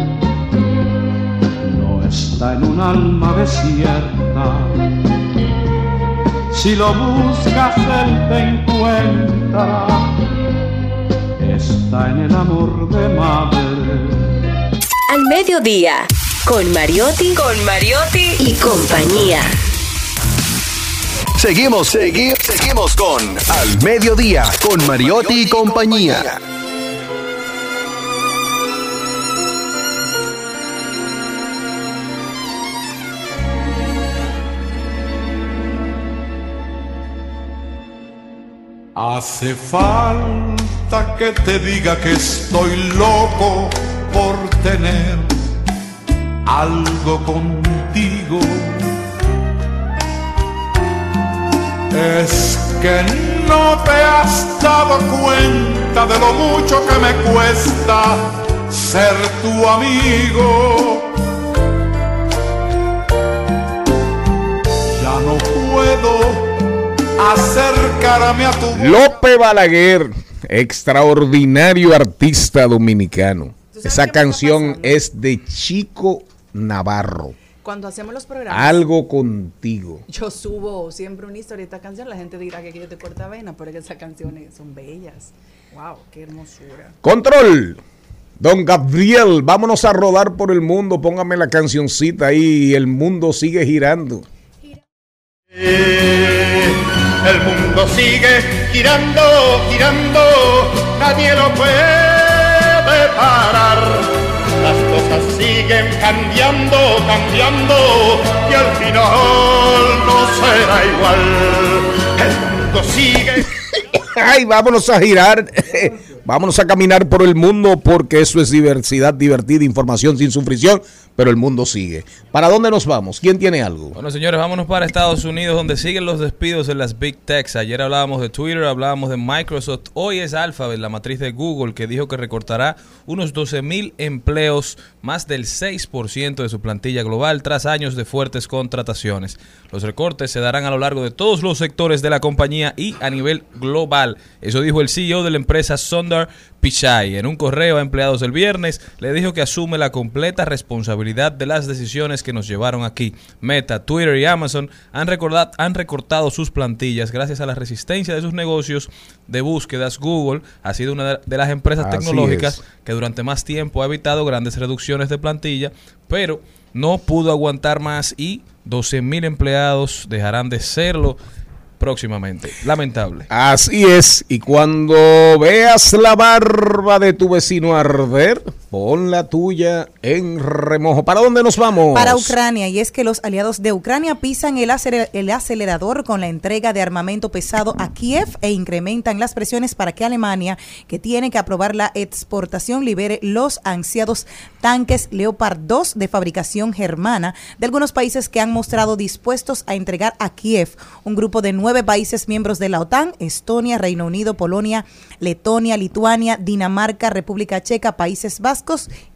está en un alma desierta. Si lo buscas, él te encuentra. Está en el amor de madre. Al mediodía, con Mariotti, con Mariotti y compañía. Seguimos, seguimos, seguimos con Al Mediodía, con Mariotti y compañía. Hace falta que te diga que estoy loco por tener algo contigo. Es que no te has dado cuenta de lo mucho que me cuesta ser tu amigo. Ya no puedo acercarme a tu Lope Balaguer, extraordinario artista dominicano. Esa canción es de Chico Navarro. Cuando hacemos los programas, Algo contigo. yo subo siempre una historia de esta canción. La gente dirá que yo te corta vena, pero es que esas canciones son bellas. Wow, qué hermosura. Control. Don Gabriel, vámonos a rodar por el mundo. Póngame la cancioncita ahí. El mundo sigue girando. El mundo sigue girando, girando, nadie lo puede parar. Las cosas siguen cambiando, cambiando, y al final no será igual. El mundo sigue. Ay, vámonos a girar. vámonos a caminar por el mundo porque eso es diversidad divertida, información sin sufrición. Pero el mundo sigue. ¿Para dónde nos vamos? ¿Quién tiene algo? Bueno, señores, vámonos para Estados Unidos, donde siguen los despidos en las Big Techs. Ayer hablábamos de Twitter, hablábamos de Microsoft. Hoy es Alphabet, la matriz de Google, que dijo que recortará unos 12 mil empleos, más del 6% de su plantilla global, tras años de fuertes contrataciones. Los recortes se darán a lo largo de todos los sectores de la compañía y a nivel global. Eso dijo el CEO de la empresa Sundar Pichai. En un correo a empleados el viernes, le dijo que asume la completa responsabilidad de las decisiones que nos llevaron aquí. Meta, Twitter y Amazon han, recordat- han recortado sus plantillas gracias a la resistencia de sus negocios de búsquedas. Google ha sido una de- las empresas Así tecnológicas es. que durante más tiempo ha evitado grandes reducciones de plantilla, pero no pudo aguantar más y 12 mil empleados dejarán de serlo próximamente. Lamentable. Así es. Y cuando veas la barba de tu vecino arder, Pon la tuya en remojo. ¿Para dónde nos vamos? Para Ucrania, y es que los aliados de Ucrania pisan el, acelerador con la entrega de armamento pesado a Kiev e incrementan las presiones para que Alemania, que tiene que aprobar la exportación, libere los ansiados tanques Leopard 2 de fabricación germana de algunos países que han mostrado dispuestos a entregar a Kiev un grupo de nueve países miembros de la OTAN, Estonia, Reino Unido, Polonia, Letonia, Lituania, Dinamarca, República Checa, Países Vascos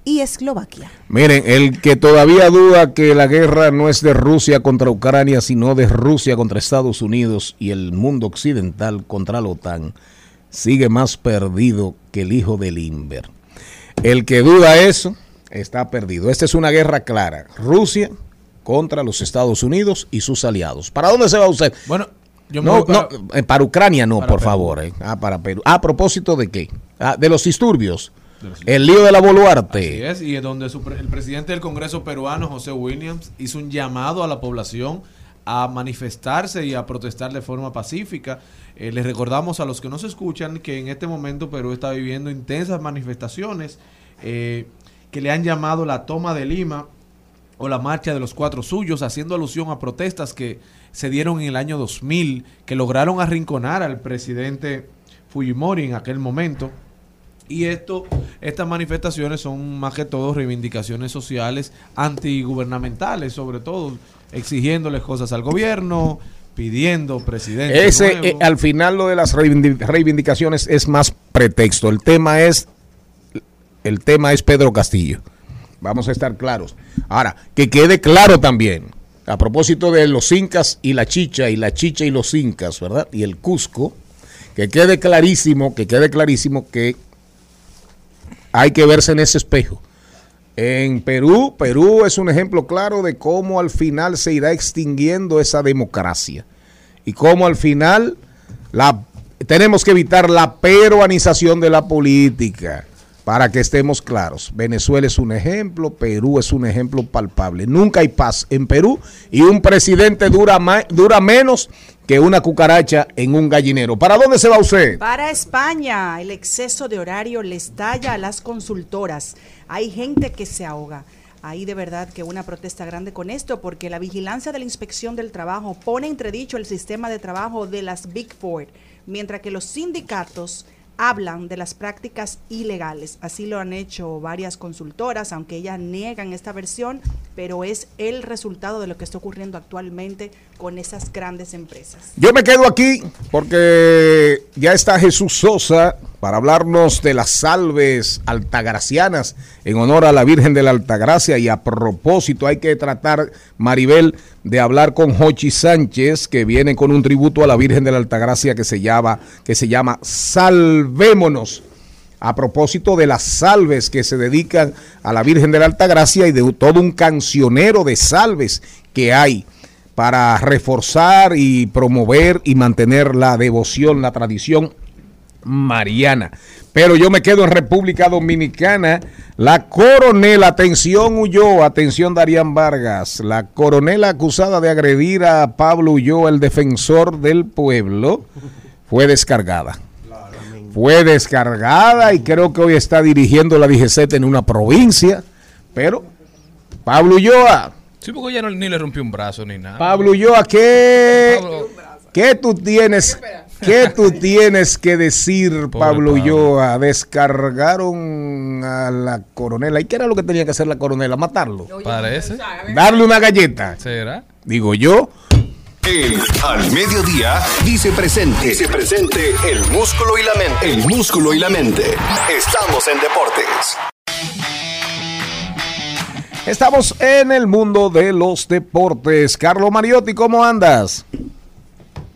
y Eslovaquia. Miren, el que todavía duda que la guerra no es de Rusia contra Ucrania, sino de Rusia contra Estados Unidos y el mundo occidental contra la OTAN, sigue más perdido que el hijo del Inver. El que duda eso está perdido. Esta es una guerra clara. Rusia contra los Estados Unidos y sus aliados. ¿Para dónde se va usted? Bueno, yo me no, voy para- no, eh, para Ucrania no, Para por Perú. favor. eh. Ah, para Perú. Ah, ¿A propósito de qué? Ah, de los disturbios. El lío de la Así Boluarte. es, y es donde su el presidente del Congreso peruano, José Williams, hizo un llamado a la población a manifestarse y a protestar de forma pacífica. Eh, les recordamos a los que nos escuchan que en este momento Perú está viviendo intensas manifestaciones eh, que le han llamado la toma de Lima o la marcha de los cuatro suyos, haciendo alusión a protestas que se dieron en el año 2000, que lograron arrinconar al presidente Fujimori en aquel momento. Y esto, estas manifestaciones son más que todo reivindicaciones sociales antigubernamentales, sobre todo exigiéndoles cosas al gobierno, pidiendo presidente. Ese, nuevo. eh, al final lo de las reivindi- reivindicaciones es más pretexto. El tema es, el tema es Pedro Castillo. Vamos a estar claros. Ahora, que quede claro también, a propósito de los incas y la chicha, y la chicha y los incas, ¿verdad? Y el Cusco, que quede clarísimo, que quede clarísimo que hay que verse en ese espejo. En Perú, Perú es un ejemplo claro de cómo al final se irá extinguiendo esa democracia y cómo al final la, tenemos que evitar la peruanización de la política para que estemos claros. Venezuela es un ejemplo, Perú es un ejemplo palpable. Nunca hay paz en Perú y un presidente dura, ma- dura menos que una cucaracha en un gallinero. ¿Para dónde se va usted? Para España, el exceso de horario les talla a las consultoras. Hay gente que se ahoga. Hay de verdad que una protesta grande con esto porque la vigilancia de la inspección del trabajo pone entredicho el sistema de trabajo de las Big Four, mientras que los sindicatos hablan de las prácticas ilegales. Así lo han hecho varias consultoras, aunque ellas niegan esta versión, pero es el resultado de lo que está ocurriendo actualmente con esas grandes empresas. Yo me quedo aquí porque ya está Jesús Sosa para hablarnos de las salves altagracianas en honor a la Virgen de la Altagracia y a propósito hay que tratar, Maribel, de hablar con Jochi Sánchez que viene con un tributo a la Virgen de la Altagracia que se llama, que se llama Salvémonos. A propósito de las salves que se dedican a la Virgen de la Altagracia y de todo un cancionero de salves que hay para reforzar y promover y mantener la devoción, la tradición mariana. Pero yo me quedo en República Dominicana. La coronela, atención Ulloa, atención Darían Vargas, la coronela acusada de agredir a Pablo Ulloa, el defensor del pueblo, fue descargada. Fue descargada y creo que hoy está dirigiendo la DGZ en una provincia. Pero, Pablo Ulloa, Sí, porque ya no, ni le rompió un brazo ni nada. Pablo Ulloa, ¿qué, Pablo- ¿qué tú tienes? ¿Qué tú tienes que decir, Pablo. Ulloa? Descargaron a la coronela. ¿Y qué era lo que tenía que hacer la coronela? Matarlo. Parece. Darle una galleta. ¿Será? Digo yo. El al mediodía dice presente. Dice presente el músculo y la mente. El músculo y la mente. Estamos en deportes. Estamos en el mundo de los deportes. Carlos Mariotti, ¿cómo andas?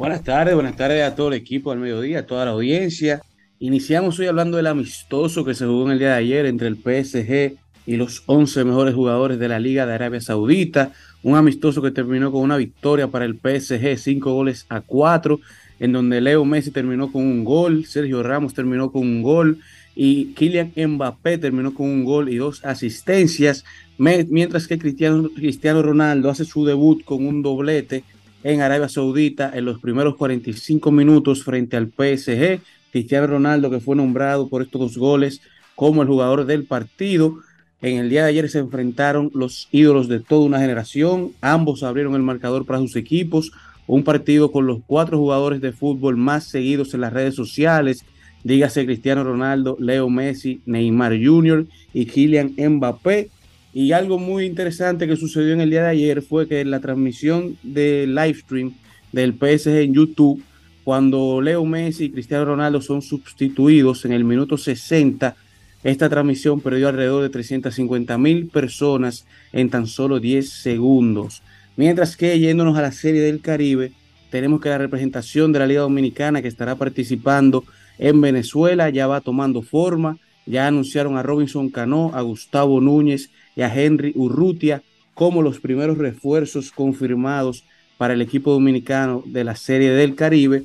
Buenas tardes, buenas tardes a todo el equipo al mediodía, a toda la audiencia. Iniciamos hoy hablando del amistoso que se jugó en el día de ayer entre el PSG y los 11 mejores jugadores de la Liga de Arabia Saudita. Un amistoso que terminó con una victoria para el PSG, 5 goles a 4, en donde Leo Messi terminó con un gol, Sergio Ramos terminó con un gol y Kylian Mbappé terminó con un gol y dos asistencias, mientras que Cristiano, Cristiano Ronaldo hace su debut con un doblete en Arabia Saudita en los primeros 45 minutos frente al PSG. Cristiano Ronaldo, que fue nombrado por estos dos goles como el jugador del partido. En el día de ayer se enfrentaron los ídolos de toda una generación. Ambos abrieron el marcador para sus equipos. Un partido con los cuatro jugadores de fútbol más seguidos en las redes sociales. Dígase Cristiano Ronaldo, Leo Messi, Neymar Jr. y Kylian Mbappé. Y algo muy interesante que sucedió en el día de ayer fue que en la transmisión de live stream del PSG en YouTube, cuando Leo Messi y Cristiano Ronaldo son sustituidos en el minuto 60, esta transmisión perdió alrededor de 350 mil personas en tan solo 10 segundos. Mientras que yéndonos a la Serie del Caribe, tenemos que la representación de la Liga Dominicana que estará participando en Venezuela ya va tomando forma. Ya anunciaron a Robinson Cano, a Gustavo Núñez y a Henry Urrutia como los primeros refuerzos confirmados para el equipo dominicano de la Serie del Caribe.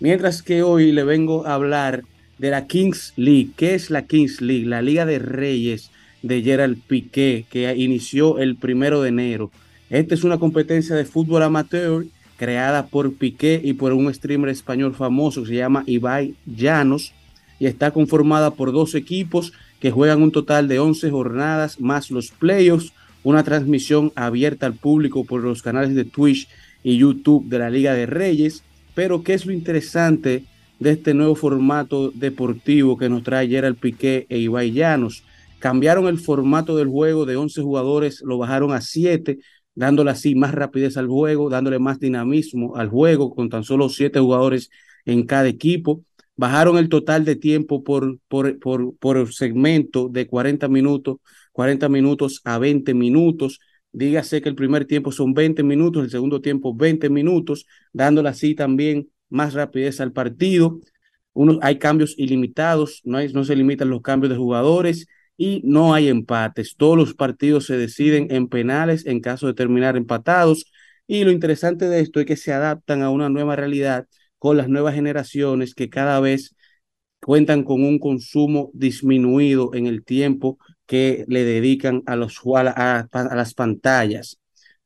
Mientras que hoy le vengo a hablar de la Kings League. ¿Qué es la Kings League? La Liga de Reyes de Gerald Piqué, que inició el primero de enero. Esta es una competencia de fútbol amateur creada por Piqué y por un streamer español famoso que se llama Ibai Llanos y está conformada por dos equipos que juegan un total de 11 jornadas más los playoffs, una transmisión abierta al público por los canales de Twitch y YouTube de la Liga de Reyes. Pero ¿qué es lo interesante de este nuevo formato deportivo que nos trae Gerald Piqué e Ibai Llanos? Cambiaron el formato del juego de 11 jugadores, lo bajaron a 7, dándole así más rapidez al juego, dándole más dinamismo al juego con tan solo 7 jugadores en cada equipo bajaron el total de tiempo por, por, por, por segmento de 40 minutos, 40 minutos a 20 minutos. Dígase que el primer tiempo son 20 minutos, el segundo tiempo 20 minutos, dándole así también más rapidez al partido. Hay cambios ilimitados, no, no se limitan los cambios de jugadores y no hay empates. Todos los partidos se deciden en penales en caso de terminar empatados. Y lo interesante de esto es que se adaptan a una nueva realidad con las nuevas generaciones que cada vez cuentan con un consumo disminuido en el tiempo que le dedican a, los, a, las pantallas.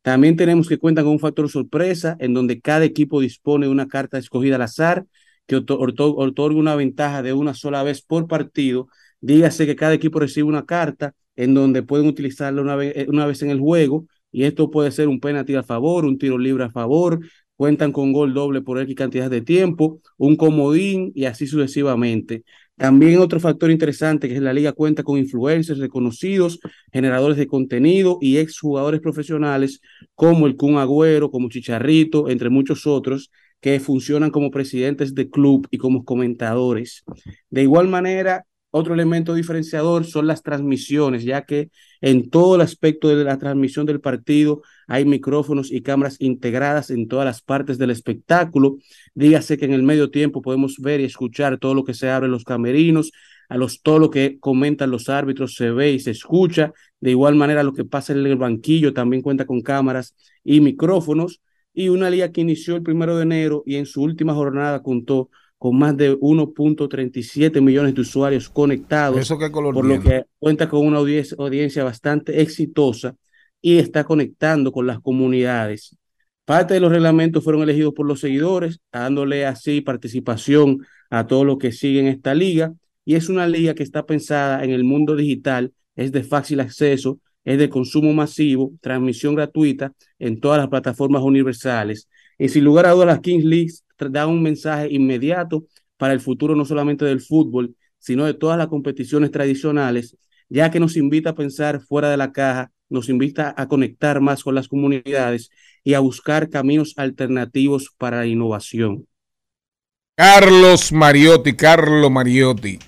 También tenemos que cuentan con un factor sorpresa en donde cada equipo dispone de una carta escogida al azar que otorga una ventaja de una sola vez por partido. Dígase que cada equipo recibe una carta en donde pueden utilizarla una vez, una vez en el juego y esto puede ser un penalti a favor, un tiro libre a favor, cuentan con gol doble por X cantidad de tiempo, un comodín y así sucesivamente. También otro factor interesante que es la liga cuenta con influencers reconocidos, generadores de contenido y exjugadores profesionales como el Kun Agüero, como Chicharrito, entre muchos otros, que funcionan como presidentes de club y como comentadores. De igual manera, otro elemento diferenciador son las transmisiones, ya que en todo el aspecto de la transmisión del partido hay micrófonos y cámaras integradas en todas las partes del espectáculo. Dígase que en el medio tiempo podemos ver y escuchar todo lo que se abre en los camerinos, a los, todo lo que comentan los árbitros se ve y se escucha. De igual manera, lo que pasa en el banquillo también cuenta con cámaras y micrófonos. Y una liga que inició el primero de enero y en su última jornada contó con más de 1.37 millones de usuarios conectados, ¿Eso qué color por lo que cuenta con una audiencia, audiencia bastante exitosa y está conectando con las comunidades. Parte de los reglamentos fueron elegidos por los seguidores, dándole así participación a todos los que siguen esta liga. Y es una liga que está pensada en el mundo digital, es de fácil acceso, es de consumo masivo, transmisión gratuita en todas las plataformas universales. Y sin lugar a dudas, las Kings Leagues da un mensaje inmediato para el futuro no solamente del fútbol, sino de todas las competiciones tradicionales, ya que nos invita a pensar fuera de la caja, nos invita a conectar más con las comunidades y a buscar caminos alternativos para la innovación. Carlos Mariotti, Carlos Mariotti.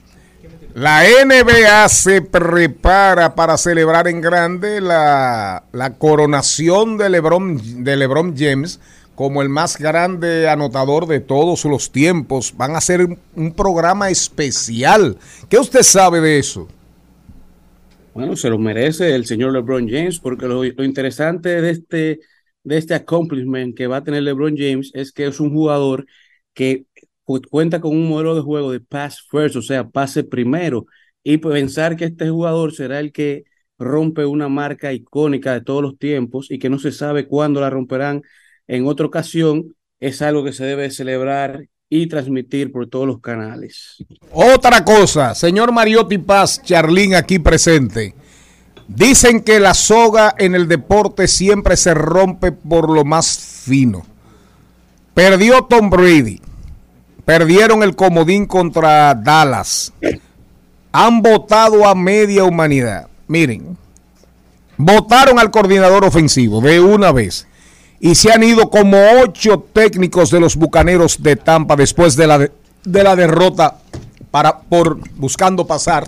La NBA se prepara para celebrar en grande la, la coronación de LeBron, de LeBron James como el más grande anotador de todos los tiempos. Van a hacer un programa especial. ¿Qué usted sabe de eso? Bueno, se lo merece el señor LeBron James, porque lo, interesante de este, de este accomplishment que va a tener LeBron James es que es un jugador que cuenta con un modelo de juego de pass first, o sea, pase primero, y pensar que este jugador será el que rompe una marca icónica de todos los tiempos y que no se sabe cuándo la romperán en otra ocasión, es algo que se debe celebrar y transmitir por todos los canales. Otra cosa, señor Mariotti Paz, Charlín aquí presente. Dicen que la soga en el deporte siempre se rompe por lo más fino. Perdió Tom Brady. Perdieron el comodín contra Dallas. Han votado a media humanidad. Miren, votaron al coordinador ofensivo de una vez. Y se han ido como ocho técnicos de los Bucaneros de Tampa después de la, de, la derrota para, por buscando pasar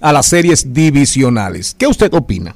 a las series divisionales. ¿Qué usted opina?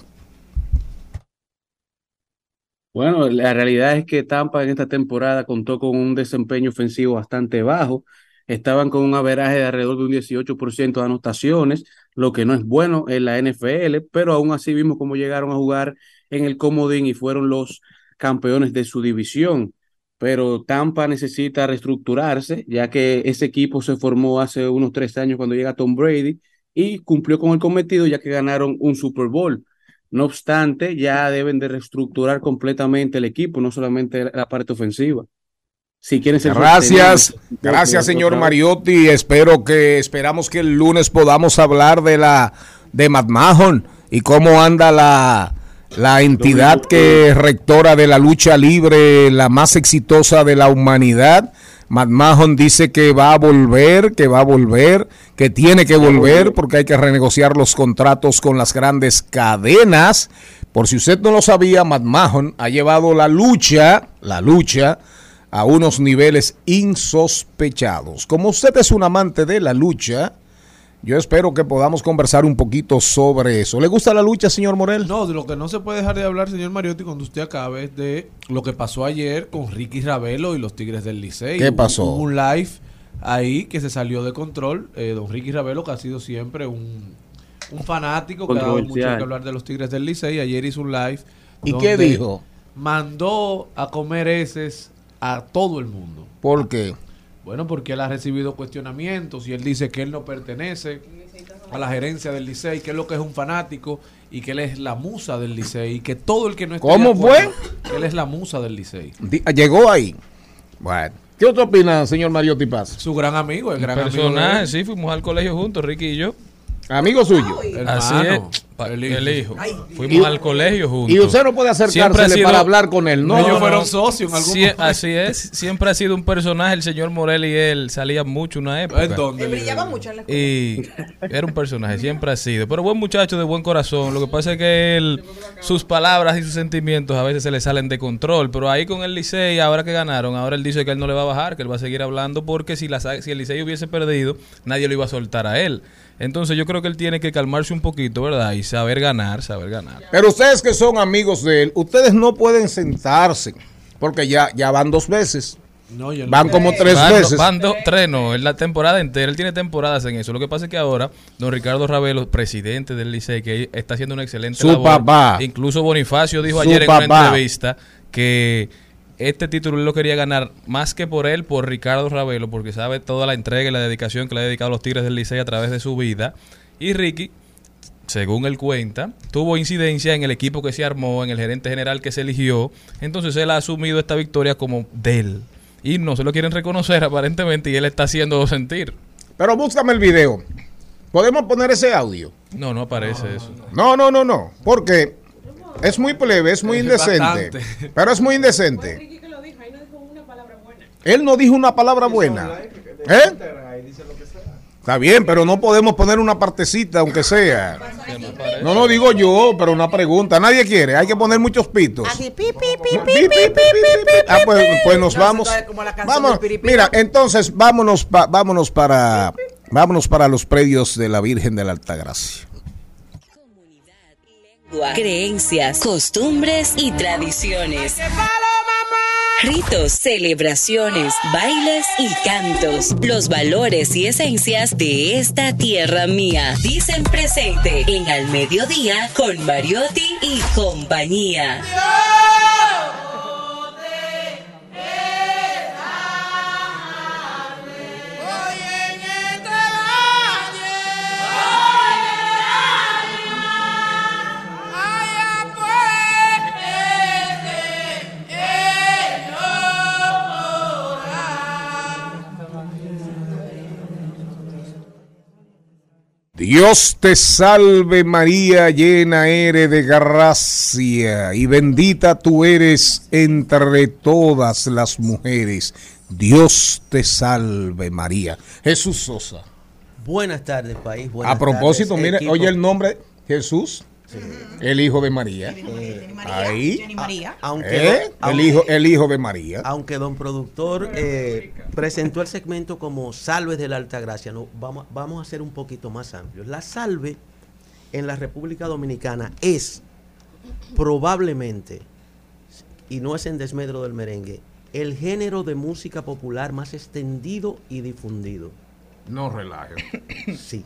Bueno, la realidad es que Tampa en esta temporada contó con un desempeño ofensivo bastante bajo. Estaban con un averaje de alrededor de un 18% de anotaciones, lo que no es bueno en la NFL, pero aún así vimos cómo llegaron a jugar en el comodín y fueron los campeones de su división. Pero Tampa necesita reestructurarse, ya que ese equipo se formó hace unos tres años cuando llega Tom Brady y cumplió con el cometido ya que ganaron un Super Bowl. No obstante, ya deben de reestructurar completamente el equipo, no solamente la parte ofensiva. Si quieren ser gracias, gracias señor Mariotti. Espero que esperamos que el lunes podamos hablar de la de Matt Mahon y cómo anda la la entidad que es rectora de la lucha libre, la más exitosa de la humanidad. Matt Mahon dice que va a volver, que va a volver, que tiene que volver porque hay que renegociar los contratos con las grandes cadenas. Por si usted no lo sabía, Matt Mahon ha llevado la lucha, la lucha, a unos niveles insospechados. Como usted es un amante de la lucha, yo espero que podamos conversar un poquito sobre eso. ¿Le gusta la lucha, señor Morel? No, de lo que no se puede dejar de hablar, señor Mariotti, cuando usted acabe es de lo que pasó ayer con Ricky Ravelo y los Tigres del Licey. ¿Qué pasó? Hubo un live ahí que se salió de control. Eh, don Ricky Ravelo, que ha sido siempre un, un fanático que ha dado mucho que hablar de los Tigres del Licey, ayer hizo un live. ¿Y qué dijo? Mandó a comer heces a todo el mundo. ¿Por qué? Bueno, porque él ha recibido cuestionamientos y él dice que él no pertenece a la gerencia del Licey, que es lo que es un fanático y que él es la musa del Licey y que todo el que no esté ¿Cómo fue? Que él es la musa del Licey. Llegó ahí. Bueno. ¿Qué otro opina, señor Mariotti Paz? Su gran amigo, el gran personaje, amigo. sí, fuimos al colegio juntos, Ricky y yo. Amigo suyo. Así es. El hijo. El hijo. Fuimos Y- al colegio juntos. Y usted no puede sido- para hablar con él, ¿no? Ellos fueron socios en algún momento. así es. Siempre ha sido un personaje. El señor Morel y él salían mucho una época. ¿En dónde? Él brillaba mucho en la escuela. Y era un personaje, siempre ha sido. Pero buen muchacho de buen corazón. Lo que pasa es que él, sus palabras y sus sentimientos a veces se le salen de control. Pero ahí con el Licey, ahora que ganaron, ahora él dice que él no le va a bajar, que él va a seguir hablando porque si, la, si el Licey hubiese perdido, nadie lo iba a soltar a él. Entonces yo creo que él tiene que calmarse un poquito, ¿verdad? Y saber ganar, saber ganar. Pero ustedes que son amigos de él, ustedes no pueden sentarse, porque ya, ya van dos veces. No, yo no- Van como tres Van veces. Van dos, tres no, en la temporada entera. Él tiene temporadas en eso. Lo que pasa es que ahora, don Ricardo Ravelo, presidente del Licey, que está haciendo una excelente Su labor. papá. Incluso Bonifacio dijo Su ayer en una papá. entrevista que este título él lo quería ganar más que por él, por Ricardo Ravelo, porque sabe toda la entrega y la dedicación que le ha dedicado a los Tigres del Licey a través de su vida. Y Ricky, según él cuenta, tuvo incidencia en el equipo que se armó, en el gerente general que se eligió. Entonces él ha asumido esta victoria como de él. Y no se lo quieren reconocer aparentemente y él está haciendo sentir. Pero búscame el video. ¿Podemos poner ese audio? No, no aparece eso. No, no, no, no. Porque es muy plebe, es muy Es indecente. bastante. Pero es muy indecente. Él no dijo una palabra buena. ¿Eh? Está bien, pero no podemos poner una partecita, aunque sea. No lo digo yo, pero una pregunta. Nadie quiere. Hay que poner muchos pitos. Ah, pues, pues nos No, vamos. eso es como la canción Vamos. Mira, entonces vámonos, pa- vámonos para, vámonos para los predios de la Virgen de la Altagracia. Creencias, costumbres y tradiciones. Ritos, celebraciones, bailes y cantos. Los valores y esencias de esta tierra mía. Dicen presente en Al Mediodía con Mariotti y compañía. Dios te salve María, llena eres de gracia y bendita tú eres entre todas las mujeres. Dios te salve María. Jesús Sosa. Buenas tardes, país. Buenas A propósito, tardes, mire, equipo. oye el nombre Jesús, el hijo de María. Ahí. A- aunque, ¿Eh? El, aunque- hijo, el hijo de María. aunque don productor eh, presentó el segmento como Salves de la Alta Gracia, no, vamos, vamos a ser un poquito más amplios. La salve en la República Dominicana es probablemente, y no es en desmedro del merengue, el género de música popular más extendido y difundido. No relajes. Sí.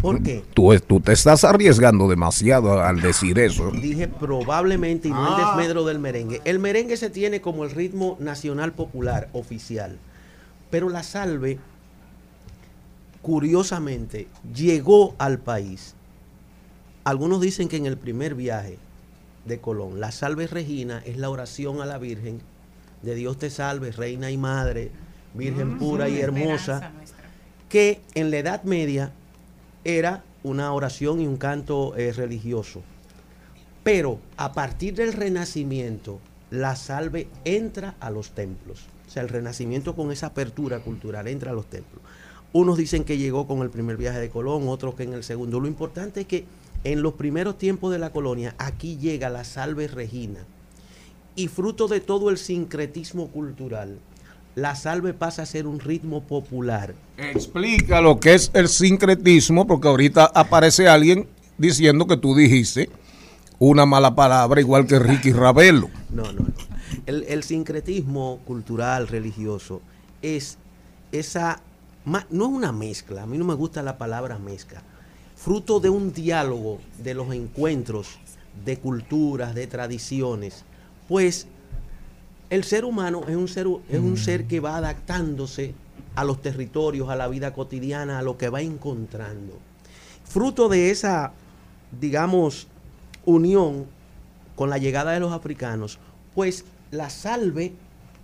¿Por qué? Tú, tú te estás arriesgando demasiado al decir eso. Dije probablemente y no en Ah. desmedro del merengue. El merengue se tiene como el ritmo nacional popular oficial. Pero la salve, curiosamente, llegó al país. Algunos dicen que en el primer viaje de Colón, la salve Regina es la oración a la Virgen de Dios te salve, Reina y Madre, Virgen pura y hermosa, que en la Edad Media era una oración y un canto eh, religioso. Pero a partir del Renacimiento, la salve entra a los templos. O sea, el Renacimiento con esa apertura cultural entra a los templos. Unos dicen que llegó con el primer viaje de Colón, otros que en el segundo. Lo importante es que en los primeros tiempos de la colonia, aquí llega la salve regina. Y fruto de todo el sincretismo cultural, la salve pasa a ser un ritmo popular. Explica lo que es el sincretismo, porque ahorita aparece alguien diciendo que tú dijiste una mala palabra igual que Ricky Ravelo. No, no, no. El, el sincretismo cultural, religioso, es esa, no es una mezcla, a mí no me gusta la palabra mezcla, fruto de un diálogo de los encuentros de culturas, de tradiciones, pues el ser humano es un ser, es un ser que va adaptándose a los territorios, a la vida cotidiana, a lo que va encontrando. Fruto de esa, digamos, unión con la llegada de los africanos, pues la salve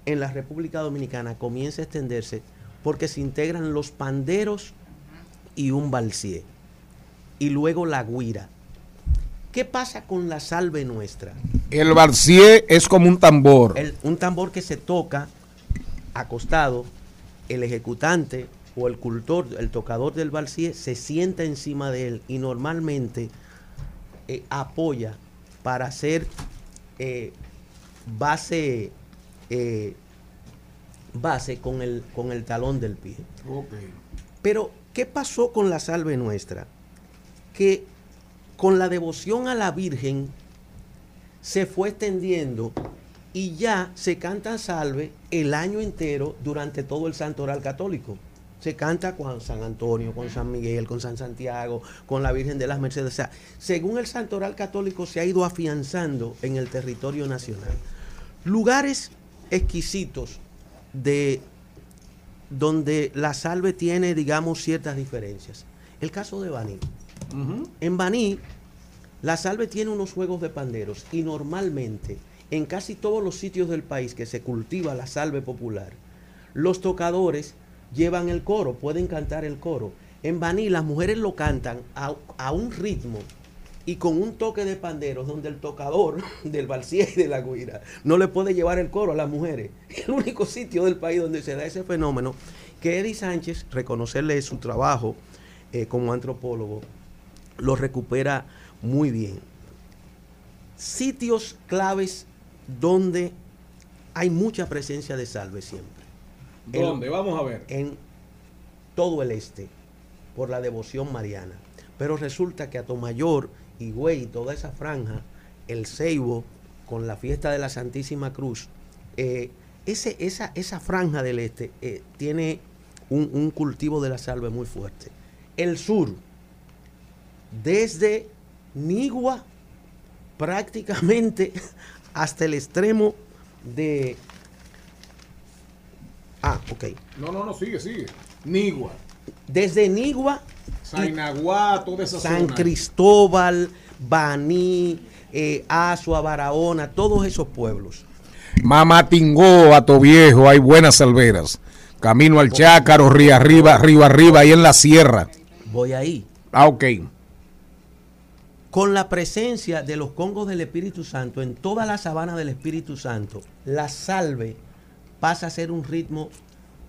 en la República Dominicana comienza a extenderse porque se integran los panderos y un balsier. Y luego la guira. ¿Qué pasa con la salve nuestra? El barcier es como un tambor. El- un tambor que se toca acostado, el ejecutante o el cultor, el tocador del balsier, se sienta encima de él y normalmente eh, apoya para hacer eh, base eh, base con el, con el talón del pie. Pero, ¿qué pasó con la salve nuestra? Que con la devoción a la Virgen se fue extendiendo y ya se canta salve el año entero durante todo el santoral católico. Se canta con San Antonio, con San Miguel, con San Santiago, con la Virgen de las Mercedes. O sea, según el santoral católico se ha ido afianzando en el territorio nacional. Lugares exquisitos de donde la salve tiene, digamos, ciertas diferencias. El caso de Baní. En Baní, la salve tiene unos juegos de panderos y normalmente en casi todos los sitios del país que se cultiva la salve popular, los tocadores llevan el coro, pueden cantar el coro. En Baní las mujeres lo cantan a, a un ritmo y con un toque de panderos donde el tocador del balsier y de la guira no le puede llevar el coro a las mujeres. El único sitio del país donde se da ese fenómeno que Eddie Sánchez, reconocerle su trabajo eh, como antropólogo, lo recupera muy bien. Sitios claves donde hay mucha presencia de salve siempre. ¿Dónde? Vamos a ver. En todo el este, por la devoción mariana. Pero resulta que Atomayor, Higüey, toda esa franja, el Ceibo, con la fiesta de la Santísima Cruz, eh, ese, esa, esa franja del este eh, tiene un, un cultivo de la salve muy fuerte. El sur, desde Nigua prácticamente hasta el extremo de... Ah, ok. No, no, no, sigue, sigue. Nigua. Desde Nigua, Sainaguá, toda esa San zona. Cristóbal, Baní, eh, Asua, Barahona, todos esos pueblos. Mamatingó, Ato Viejo, hay buenas salveras. Camino al Chácaro, Río Arriba, Río Arriba, ahí en la sierra. Voy ahí. Ah, ok. Con la presencia de los congos del Espíritu Santo en toda la sabana del Espíritu Santo, la salve pasa a ser un ritmo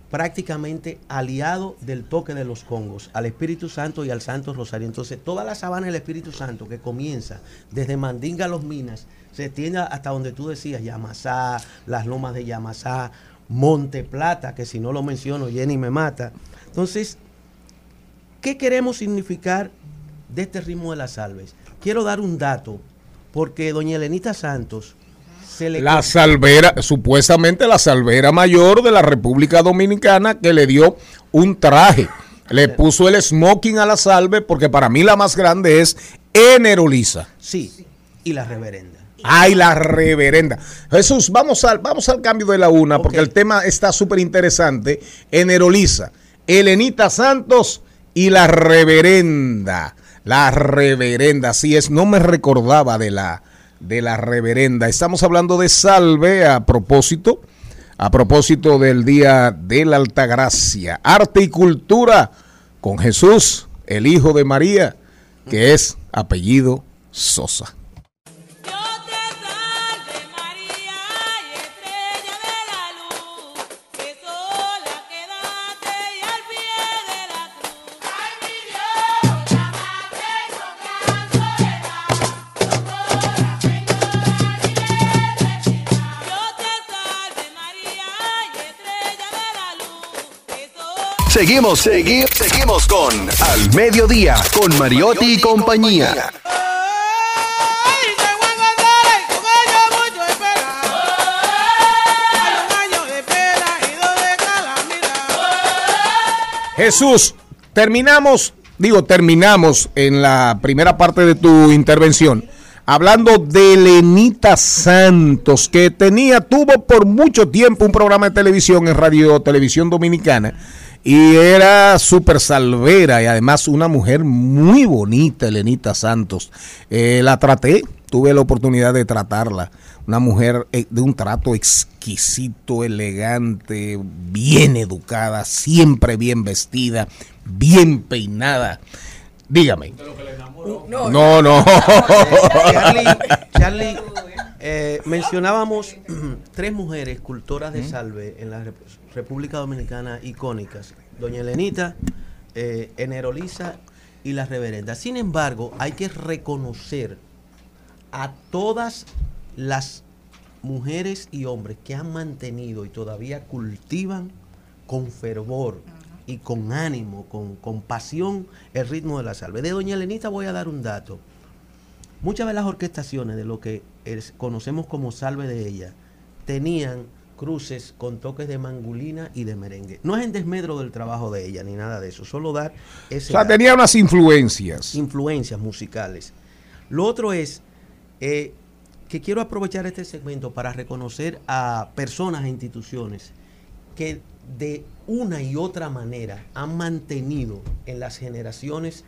prácticamente aliado del toque de los congos, al Espíritu Santo y al Santo Rosario. Entonces, toda la sabana del Espíritu Santo que comienza desde Mandinga a los Minas, se extiende hasta donde tú decías, Yamasá, las lomas de Yamasá, Monte Plata, que si no lo menciono, Jenny me mata. Entonces, ¿qué queremos significar de este ritmo de las salves? Quiero dar un dato, porque doña Elenita Santos se le... La salvera, supuestamente la salvera mayor de la República Dominicana que le dio un traje. Le puso el smoking a la salve porque para mí la más grande es Enerolisa. Sí, y la reverenda. Ay, la reverenda. Jesús, vamos al, vamos al cambio de la una, porque el tema está súper interesante. Enerolisa, Elenita Santos y la reverenda. La reverenda, así es, no me recordaba de la, de la reverenda. Estamos hablando de salve a propósito, a propósito del Día de la Altagracia. Arte y cultura con Jesús, el Hijo de María, que es apellido Sosa. Seguimos, seguimos, seguimos con Al Mediodía, con Mariotti y compañía. Jesús, terminamos, digo, terminamos en la primera parte de tu intervención hablando de Lenita Santos, que tenía, tuvo por mucho tiempo un programa de televisión en Radio Televisión Dominicana y era súper salvera y además una mujer muy bonita, Elenita Santos. Eh, la traté, tuve la oportunidad de tratarla. Una mujer eh, de un trato exquisito, elegante, bien educada, siempre bien vestida, bien peinada. Dígame. No, no. Charlie, Charlie, eh, mencionábamos tres mujeres cultoras de salve en la Rep- República Dominicana icónicas. Doña Elenita, eh, Enerolisa y la reverenda. Sin embargo, hay que reconocer a todas las mujeres y hombres que han mantenido y todavía cultivan con fervor y con ánimo, con, con pasión, el ritmo de la salve. De Doña Elenita voy a dar un dato. Muchas de las orquestaciones de lo que es- conocemos como salve de ella tenían cruces con toques de mangulina y de merengue. No es en desmedro del trabajo de ella ni nada de eso, solo dar O ese sea, dato tenía unas influencias. influencias musicales. Lo otro es eh, que quiero aprovechar este segmento para reconocer a personas e instituciones que de una y otra manera han mantenido en las generaciones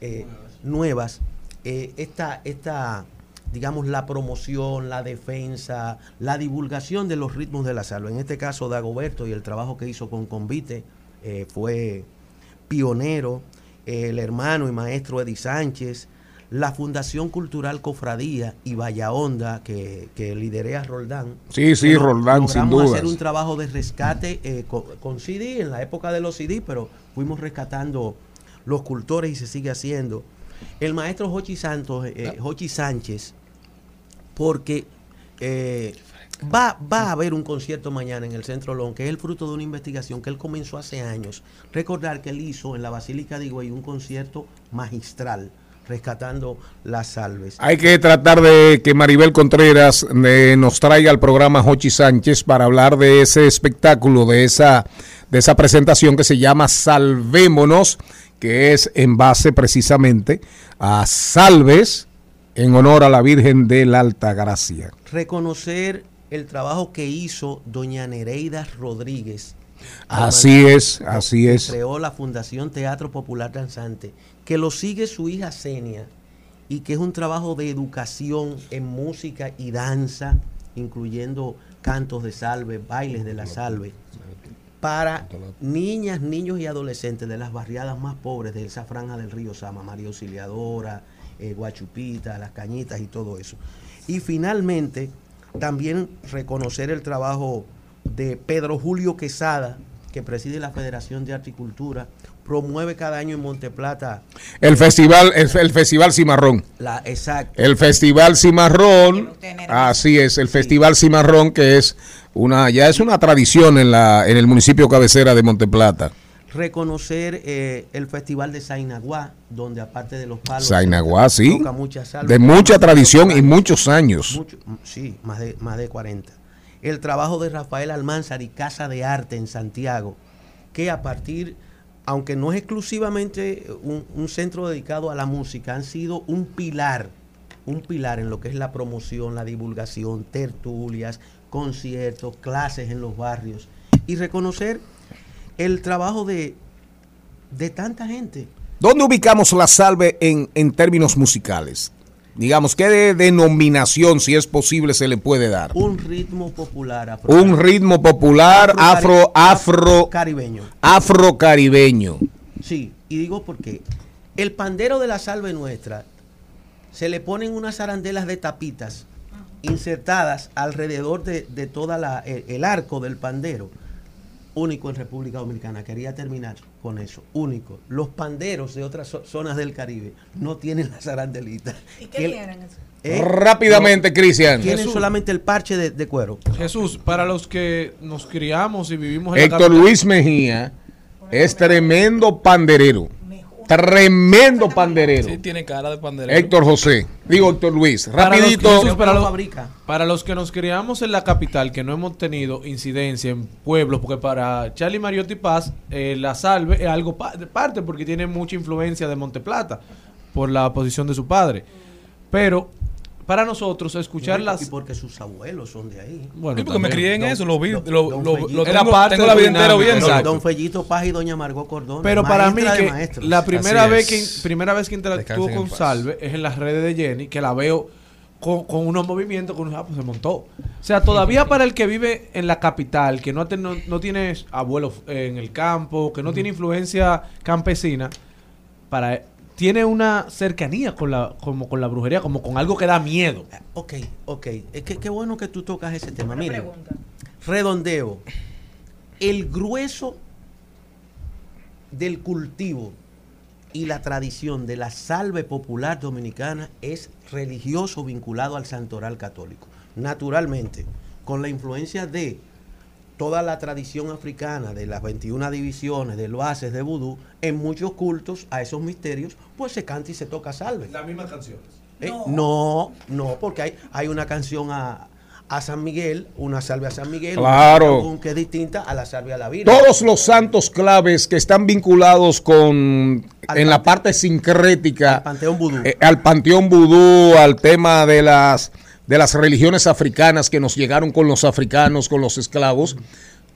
eh, nuevas eh, esta, esta, digamos, la promoción, la defensa, la divulgación de los ritmos de la salva. En este caso, Dagoberto y el trabajo que hizo con Convite eh, fue pionero, el hermano y maestro Eddie Sánchez, la Fundación Cultural Cofradía y Valla Honda, que, que lideré a Roldán. Sí, sí, Roldán, sin dudas. hacer un trabajo de rescate eh, con, con CD en la época de los CD, pero fuimos rescatando los cultores y se sigue haciendo. El maestro Jochi Santos, eh, Jochi Sánchez, porque eh, va, va a haber un concierto mañana en el Centro Lon, que es el fruto de una investigación que él comenzó hace años. Recordar que él hizo en la Basílica de Higüey un concierto magistral, rescatando las salves. Hay que tratar de que Maribel Contreras eh, nos traiga al programa Jochi Sánchez para hablar de ese espectáculo, de esa, de esa presentación que se llama Salvémonos, que es en base precisamente a Salves en honor a la Virgen de la Alta Gracia. reconocer el trabajo que hizo doña Nereida Rodríguez. Así es, así es. Creó la Fundación Teatro Popular Danzante, que lo sigue su hija Senia y que es un trabajo de educación en música y danza, incluyendo cantos de salve, bailes de la salve. para niñas, niños y adolescentes de las barriadas más pobres de esa franja del río Sama, María Auxiliadora, eh, Guachupita, Las Cañitas y todo eso. Y finalmente, también reconocer el trabajo de Pedro Julio Quesada, que preside la Federación de Articultura, promueve cada año en Monteplata El festival, el, el festival Cimarrón. la exacto. El Festival Cimarrón, así es, el Festival Cimarrón que es una, ya es una tradición en la, en el municipio cabecera de Monteplata. reconocer eh, el festival de Sainaguá, donde aparte de los palos Sainaguá, sí, toca mucha salsa. de mucha tradición y muchos años. Mucho- sí, más de, más de 40. El trabajo de Rafael Almanzar y Casa de Arte en Santiago, que a partir, aunque no es exclusivamente un, centro dedicado a la música, han sido un pilar, un pilar en lo que es la promoción, la divulgación, tertulias, conciertos, clases en los barrios. Y reconocer el trabajo de, de tanta gente. ¿Dónde ubicamos la salve en, en términos musicales? Digamos, ¿qué de- denominación, si es posible, se le puede dar? Un ritmo popular. afro- Un ritmo popular afro, afro, caribeño. afrocaribeño. Sí, y digo porque el pandero de la salve nuestra se le ponen unas arandelas de tapitas insertadas alrededor de, de toda la el, el arco del pandero. Único en República Dominicana. Quería terminar con eso. Único. Los panderos de otras zo- zonas del Caribe no tienen las arandelitas. ¿Y Que qué el- tienen eso? ¿Eh? Rápidamente, Cristian. Tienen Jesús. solamente el parche de, de cuero. Jesús, para los que nos criamos y vivimos en la Héctor Luis Mejía es tremendo panderero. Tremendo panderero. Sí, tiene cara de panderero. Héctor José. Digo Héctor Luis. Para los- Rapidito. Para, los, fabrica. para los que nos criamos en la capital, que no hemos tenido incidencia en pueblos, porque para Charlie Mariotti Paz, eh, la salve es algo pa- de parte, porque tiene mucha influencia de Monteplata, por la posición de su padre. Pero para nosotros, escuchar Y las... porque sus abuelos son de ahí. Bueno, Sí, porque me crié en Don- eso, lo vi, don- lo, lo- lo Era tengo, parte tengo de la vida entera bien, Don- exacto. Don Fellito Paz y Doña Margot Cordón. Pero para mí que la primera Así vez que primera vez que interactúo con. Salve es en las redes de Jenny, que la veo con, con unos movimientos que uno ah, pues se montó. O sea, todavía para el que vive en la capital, que no, te- no, no tiene abuelos en el campo, que no tiene influencia campesina, para tiene una cercanía con la como con la brujería, como con algo que da miedo. Ok, ok. Es que qué bueno que tú tocas ese tema. Una pregunta. redondeo. El grueso del cultivo y la tradición de la salve popular dominicana es religioso vinculado al santoral católico. Naturalmente, con la influencia de toda la tradición africana, de las 21 divisiones, de loaces, de vudú, en muchos cultos a esos misterios, pues se canta y se toca salve. Las mismas canciones. ¿Eh? No, no, porque hay, hay una canción a, a San Miguel, una salve a San Miguel, Claro. una que es distinta a la salve a la Virgen. Todos los santos claves que están vinculados con Al en la parte sincrética Al Panteón Vudú. eh, al panteón vudú, al tema de las de las religiones africanas que nos llegaron con los africanos, con los esclavos,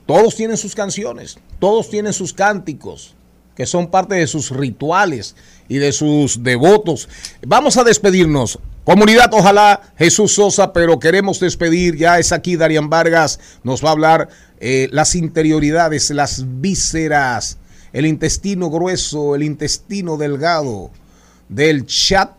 todos tienen sus canciones, todos tienen sus cánticos, que son parte de sus rituales y de sus devotos. Vamos a despedirnos. Comunidad, ojalá Jesús Sosa, pero queremos despedir, ya es aquí Darian Vargas, nos va a hablar eh, las interioridades, las vísceras, el intestino grueso, el intestino delgado del chat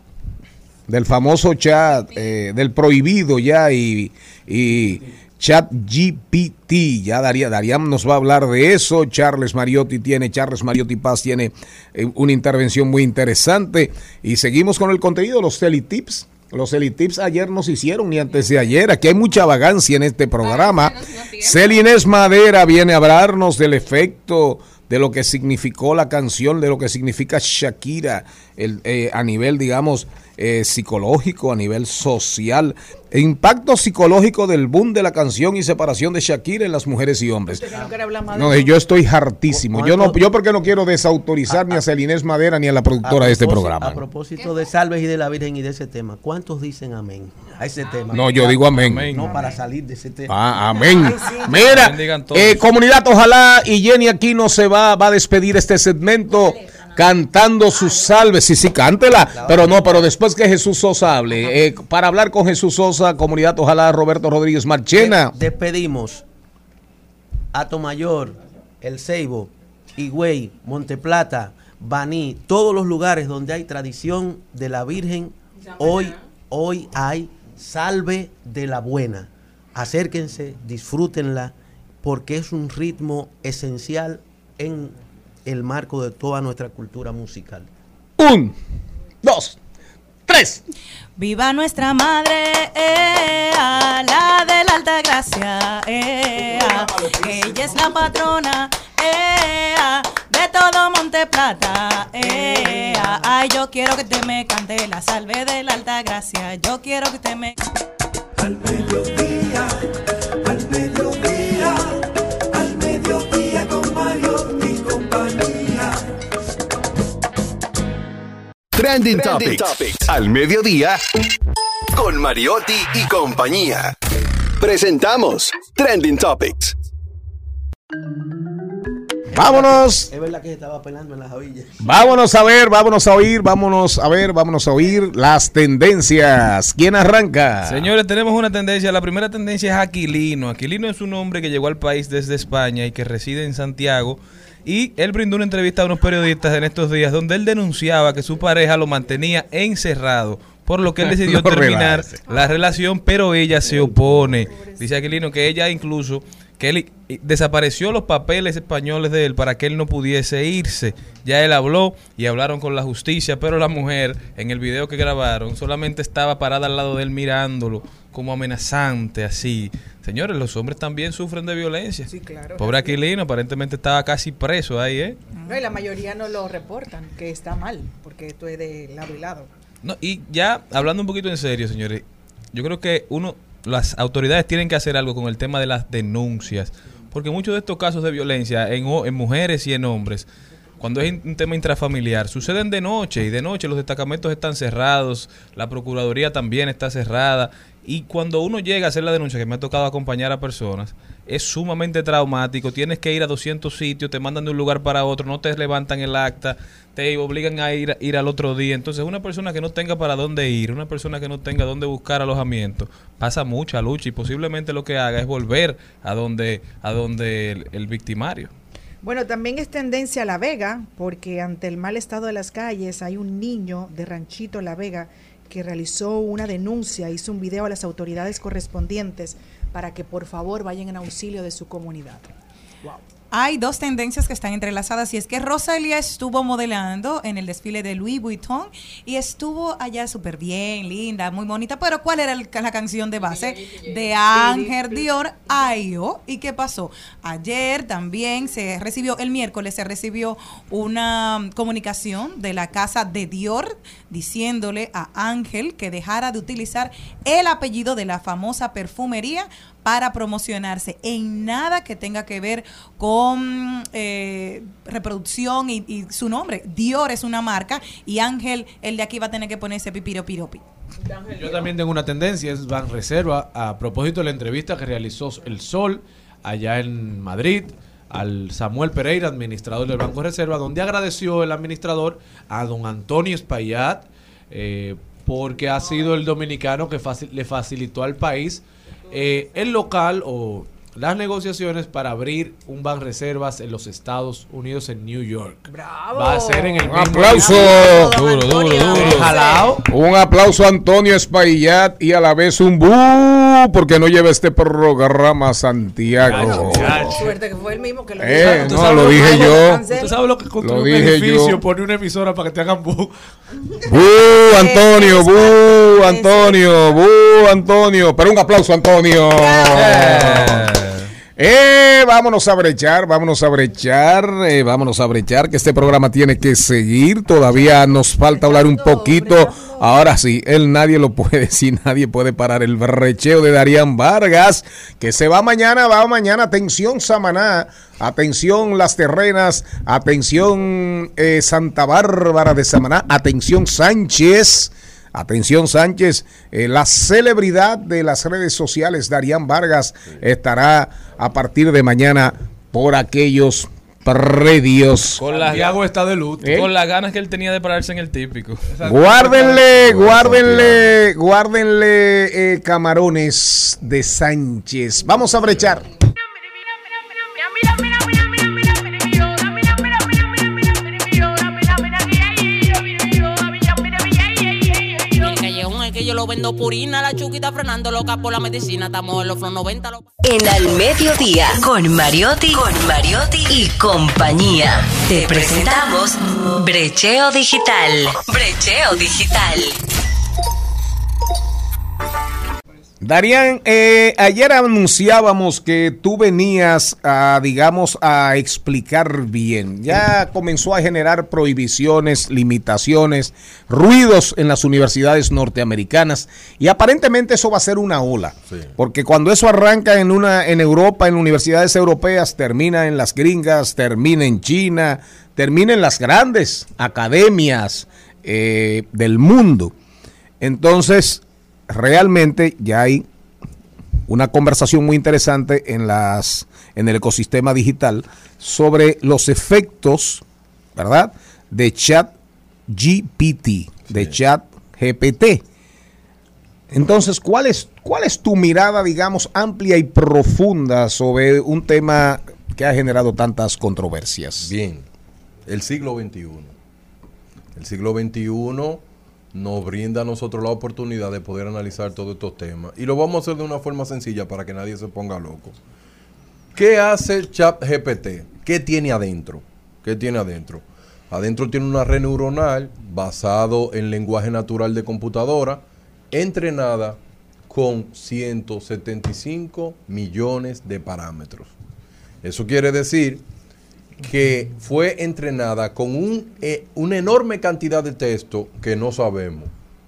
del famoso chat, eh, del prohibido ya y, y chat GPT. Ya Daría, Darían nos va a hablar de eso. Charles Mariotti tiene, Charles Mariotti Paz tiene eh, una intervención muy interesante. Y seguimos con el contenido, los teletips. Los teletips ayer nos hicieron y antes de ayer. Aquí hay mucha vagancia en este programa. Celines Madera viene a hablarnos del efecto de lo que significó la canción, de lo que significa Shakira el, eh, a nivel, digamos, eh, psicológico, a nivel social. Impacto psicológico del boom de la canción y separación de Shakira en las mujeres y hombres. Usted que no quiere hablar más de No, eso. yo estoy hartísimo. Yo no, yo porque no quiero desautorizar ni a Celinés Madera ni a la productora de este programa. A propósito de salves y de la Virgen y de ese tema, ¿cuántos dicen amén a ese tema? No, yo digo amén. Amén. No, para salir de ese tema. Ah, amén. Mira, eh, comunidad, ojalá y Jenny aquí no se va, va a despedir este segmento cantando sus salves. Sí, sí, cántela. Pero no, pero después que Jesús Sosa hable. Eh, para hablar con Jesús Sosa, comunidad, ojalá Roberto Rodríguez Marchena. De- despedimos a Tomayor, El Ceibo, Higüey, Monteplata, Baní, todos los lugares donde hay tradición de la Virgen, hoy, hoy hay salve de la buena. Acérquense, disfrútenla, porque es un ritmo esencial en el marco de toda nuestra cultura musical. Un, dos, tres. Viva nuestra madre, eh, a la de la alta gracia, eh, a, ella es la patrona, eh, a, de todo Monte Plata, eh, a, ay, yo quiero que te me cante la salve de la alta gracia, yo quiero que te me Al mediodía, al mediodía, Trending, Topics. Al mediodía. Con Mariotti y compañía. Presentamos Trending Topics. Vámonos. Es verdad que se estaba pelando en las javillas. Vámonos a ver, vámonos a oír, vámonos a ver, vámonos a oír las tendencias. ¿Quién arranca? Señores, tenemos una tendencia. La primera tendencia es Aquilino. Aquilino es un hombre que llegó al país desde España y que reside en Santiago. Y él brindó una entrevista a unos periodistas en estos días donde él denunciaba que su pareja lo mantenía encerrado, por lo que él decidió No terminar la relación, pero ella se opone. Dice Aquilino que ella incluso, que él desapareció los papeles españoles de él para que él no pudiese irse. Ya él habló y hablaron con la justicia, pero la mujer en el video que grabaron solamente estaba parada al lado de él mirándolo como amenazante, así. Señores, los hombres también sufren de violencia. Sí, claro. Pobre Aquilino, aparentemente estaba casi preso ahí, ¿eh? No, y la mayoría no lo reportan, que está mal, porque esto es de lado y lado. No, y ya hablando un poquito en serio, señores, yo creo que uno, las autoridades tienen que hacer algo con el tema de las denuncias, porque muchos de estos casos de violencia en, en mujeres y en hombres, cuando es un tema intrafamiliar, suceden de noche y de noche los destacamentos están cerrados, la procuraduría también está cerrada y cuando uno llega a hacer la denuncia, que me ha tocado acompañar a personas, es sumamente traumático, tienes que ir a 200 sitios, te mandan de un lugar para otro, no te levantan el acta, te obligan a ir, ir al otro día. Entonces, una persona que no tenga para dónde ir, una persona que no tenga dónde buscar alojamiento, pasa mucha lucha y posiblemente lo que haga es volver a donde, a donde el, el victimario. Bueno, también es tendencia a La Vega, porque ante el mal estado de las calles hay un niño de Ranchito La Vega que realizó una denuncia, hizo un video a las autoridades correspondientes para que por favor vayan en auxilio de su comunidad. Wow. Hay dos tendencias que están entrelazadas y es que Rosalía estuvo modelando en el desfile de Louis Vuitton y estuvo allá súper bien, linda, muy bonita, pero ¿cuál era el- la canción de base? De Ángel Dior, Ayo. ¿Y qué pasó? Ayer también se recibió, el miércoles se recibió una comunicación de la casa de Dior diciéndole a Ángel que dejara de utilizar el apellido de la famosa perfumería para promocionarse en nada que tenga que ver con eh, reproducción y, su nombre. Dior es una marca y Ángel, el de aquí va a tener que ponerse pipiro piropi. Yo también tengo una tendencia, es Ban Reserva, a propósito de la entrevista que realizó El Sol allá en Madrid al Samuel Pereira, administrador del Banco Reserva, donde agradeció el administrador a don Antonio Espaillat eh, porque ha sido el dominicano que le facilitó al país eh, el local o las negociaciones para abrir un Ban Reservas en los Estados Unidos, en New York. Va a ser en el Un mismo aplauso. Duro, duro, duro. Jalao. Un aplauso a Antonio Espaillat y a la vez un bu porque no lleva este programa a Santiago. Suerte que fue el mismo que lo Eh, no, lo dije yo. ¿Tú sabes lo que construye Lo un dije edificio? yo. Pone una emisora para que te hagan bu. ¡Bu, Antonio! ¡Bu, Antonio! ¡Bu, Antonio! Pero un aplauso, Antonio. Eh, vámonos a brechar, vámonos a brechar, eh, vámonos a brechar, que este programa tiene que seguir. Todavía nos falta hablar un poquito. Ahora sí, él nadie lo puede decir, nadie puede parar el brecheo de Darían Vargas, que se va mañana, va mañana. Atención, Samaná, atención, Las Terrenas, atención, eh, Santa Bárbara de Samaná, atención, Sánchez. Atención Sánchez, eh, la celebridad de las redes sociales, Darían Vargas, estará a partir de mañana por aquellos predios. Con las, Santiago está de luto. ¿Eh? con las ganas que él tenía de pararse en el típico. Guárdenle, guárdenle, guárdenle eh, camarones de Sánchez. Vamos a brechar. Vendo purina. La chuquita frenando loca por la medicina. Estamos en los flow 90. lo- En Al Mediodía, con Mariotti, con Mariotti y compañía. Te presentamos Brecheo Digital. Brecheo Digital. Darían, eh, ayer anunciábamos que tú venías a, digamos, a explicar bien. Ya comenzó a generar prohibiciones, limitaciones, ruidos en las universidades norteamericanas y aparentemente eso va a ser una ola. Porque cuando eso arranca en una en Europa, en universidades europeas, termina en las gringas, termina en China, termina en las grandes academias eh, del mundo. Entonces, realmente ya hay una conversación muy interesante en las en el ecosistema digital sobre los efectos, ¿verdad? de chat GPT, de chat GPT. Entonces, ¿cuál es, ¿cuál es tu mirada, digamos, amplia y profunda sobre un tema que ha generado tantas controversias? Bien, el siglo XXI. El siglo XXI nos brinda a nosotros la oportunidad de poder analizar todos estos temas. Y lo vamos a hacer de una forma sencilla para que nadie se ponga loco. ¿Qué hace ChatGPT? ¿Qué tiene adentro? ¿Qué tiene adentro? Adentro tiene una red neuronal basado en lenguaje natural de computadora, entrenada con 175 millones de parámetros. Eso quiere decir que fue entrenada con un, eh, una enorme cantidad de texto que no sabemos,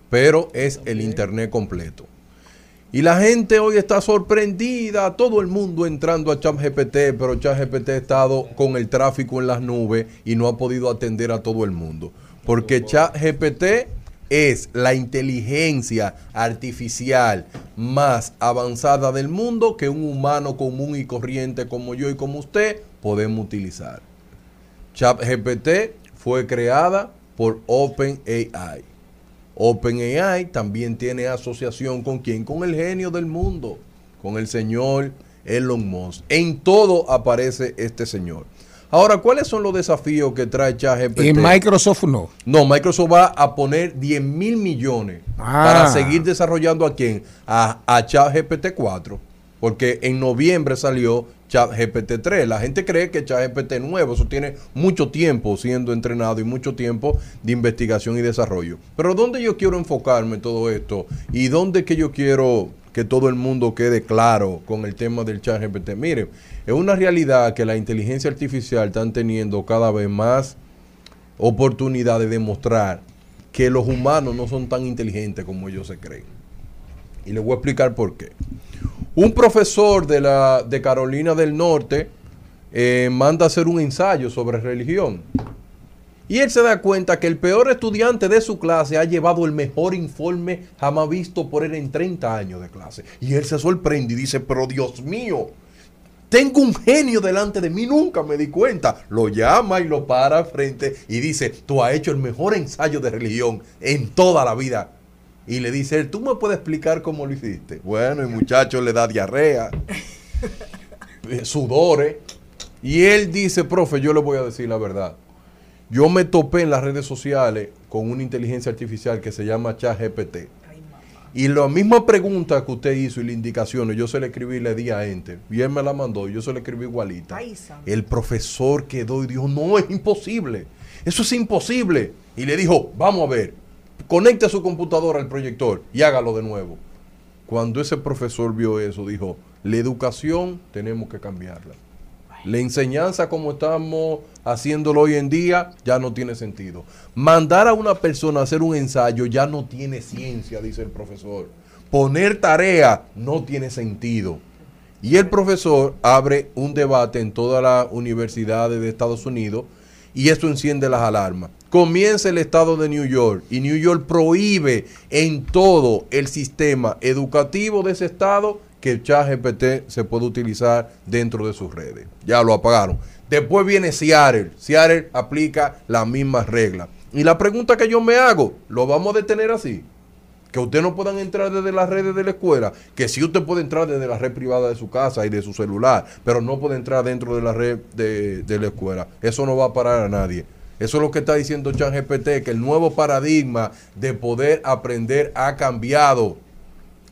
pero es el Internet completo. Y la gente hoy está sorprendida, todo el mundo entrando a ChatGPT, pero ChatGPT ha estado con el tráfico en las nubes y no ha podido atender a todo el mundo. Porque ChatGPT es la inteligencia artificial más avanzada del mundo que un humano común y corriente como yo y como usted podemos utilizar. ChatGPT fue creada por OpenAI. OpenAI también tiene asociación con quién? Con el genio del mundo, con el señor Elon Musk. En todo aparece este señor. Ahora, ¿cuáles son los desafíos que trae ChatGPT? Y Microsoft no. No, Microsoft va a poner 10 mil millones Ah. para seguir desarrollando a quién? A, a ChatGPT 4. Porque en noviembre salió ChatGPT 3. La gente cree que ChatGPT es nuevo. Eso tiene mucho tiempo siendo entrenado y mucho tiempo de investigación y desarrollo. Pero ¿dónde yo quiero enfocarme en todo esto? ¿Y dónde que yo quiero que todo el mundo quede claro con el tema del ChatGPT? Mire, es una realidad que la inteligencia artificial están teniendo cada vez más oportunidad de demostrar que los humanos no son tan inteligentes como ellos se creen. Y les voy a explicar por qué. Un profesor de, la, de Carolina del Norte eh, manda a hacer un ensayo sobre religión. Y él se da cuenta que el peor estudiante de su clase ha llevado el mejor informe jamás visto por él en 30 años de clase. Y él se sorprende y dice, pero Dios mío, tengo un genio delante de mí, nunca me di cuenta. Lo llama y lo para frente y dice, tú has hecho el mejor ensayo de religión en toda la vida. Y le dice, él, ¿tú me puedes explicar cómo lo hiciste? Bueno, el muchacho le da diarrea, eh, sudores. Y él dice, profe, yo le voy a decir la verdad. Yo me topé en las redes sociales con una inteligencia artificial que se llama ChatGPT. Y la misma pregunta que usted hizo y las indicaciones, yo se le escribí y le di a enter. Y él me la mandó y yo se le escribí igualita. El profesor quedó y dijo, no, es imposible. Eso es imposible. Y le dijo, vamos a ver, conecte su computadora al proyector y hágalo de nuevo. Cuando ese profesor vio eso, dijo, la educación tenemos que cambiarla. La enseñanza como estamos haciéndolo hoy en día ya no tiene sentido. Mandar a una persona a hacer un ensayo ya no tiene ciencia, dice el profesor. Poner tarea no tiene sentido. Y el profesor abre un debate en todas las universidades de Estados Unidos y esto enciende las alarmas. Comienza el estado de New York y New York prohíbe en todo el sistema educativo de ese estado que ChatGPT se puede utilizar dentro de sus redes. Ya lo apagaron. Después viene Seattle. Seattle aplica las mismas reglas. Y la pregunta que yo me hago, ¿lo vamos a detener así? Que usted no puedan entrar desde las redes de la escuela, que sí usted puede entrar desde la red privada de su casa y de su celular, pero no puede entrar dentro de la red de, la escuela. Eso no va a parar a nadie. Eso es lo que está diciendo ChatGPT, que el nuevo paradigma de poder aprender ha cambiado.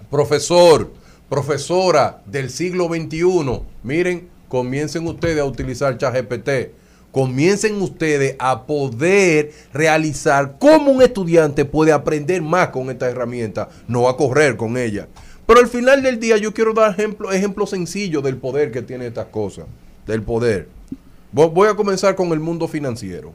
Profesor, profesora del siglo XXI, miren, comiencen ustedes a utilizar ChatGPT. Comiencen ustedes a poder realizar cómo un estudiante puede aprender más con esta herramienta, no a correr con ella. Pero al final del día yo quiero dar ejemplo, ejemplos sencillos del poder que tiene estas cosas, del poder. Vo- Voy a comenzar con el mundo financiero.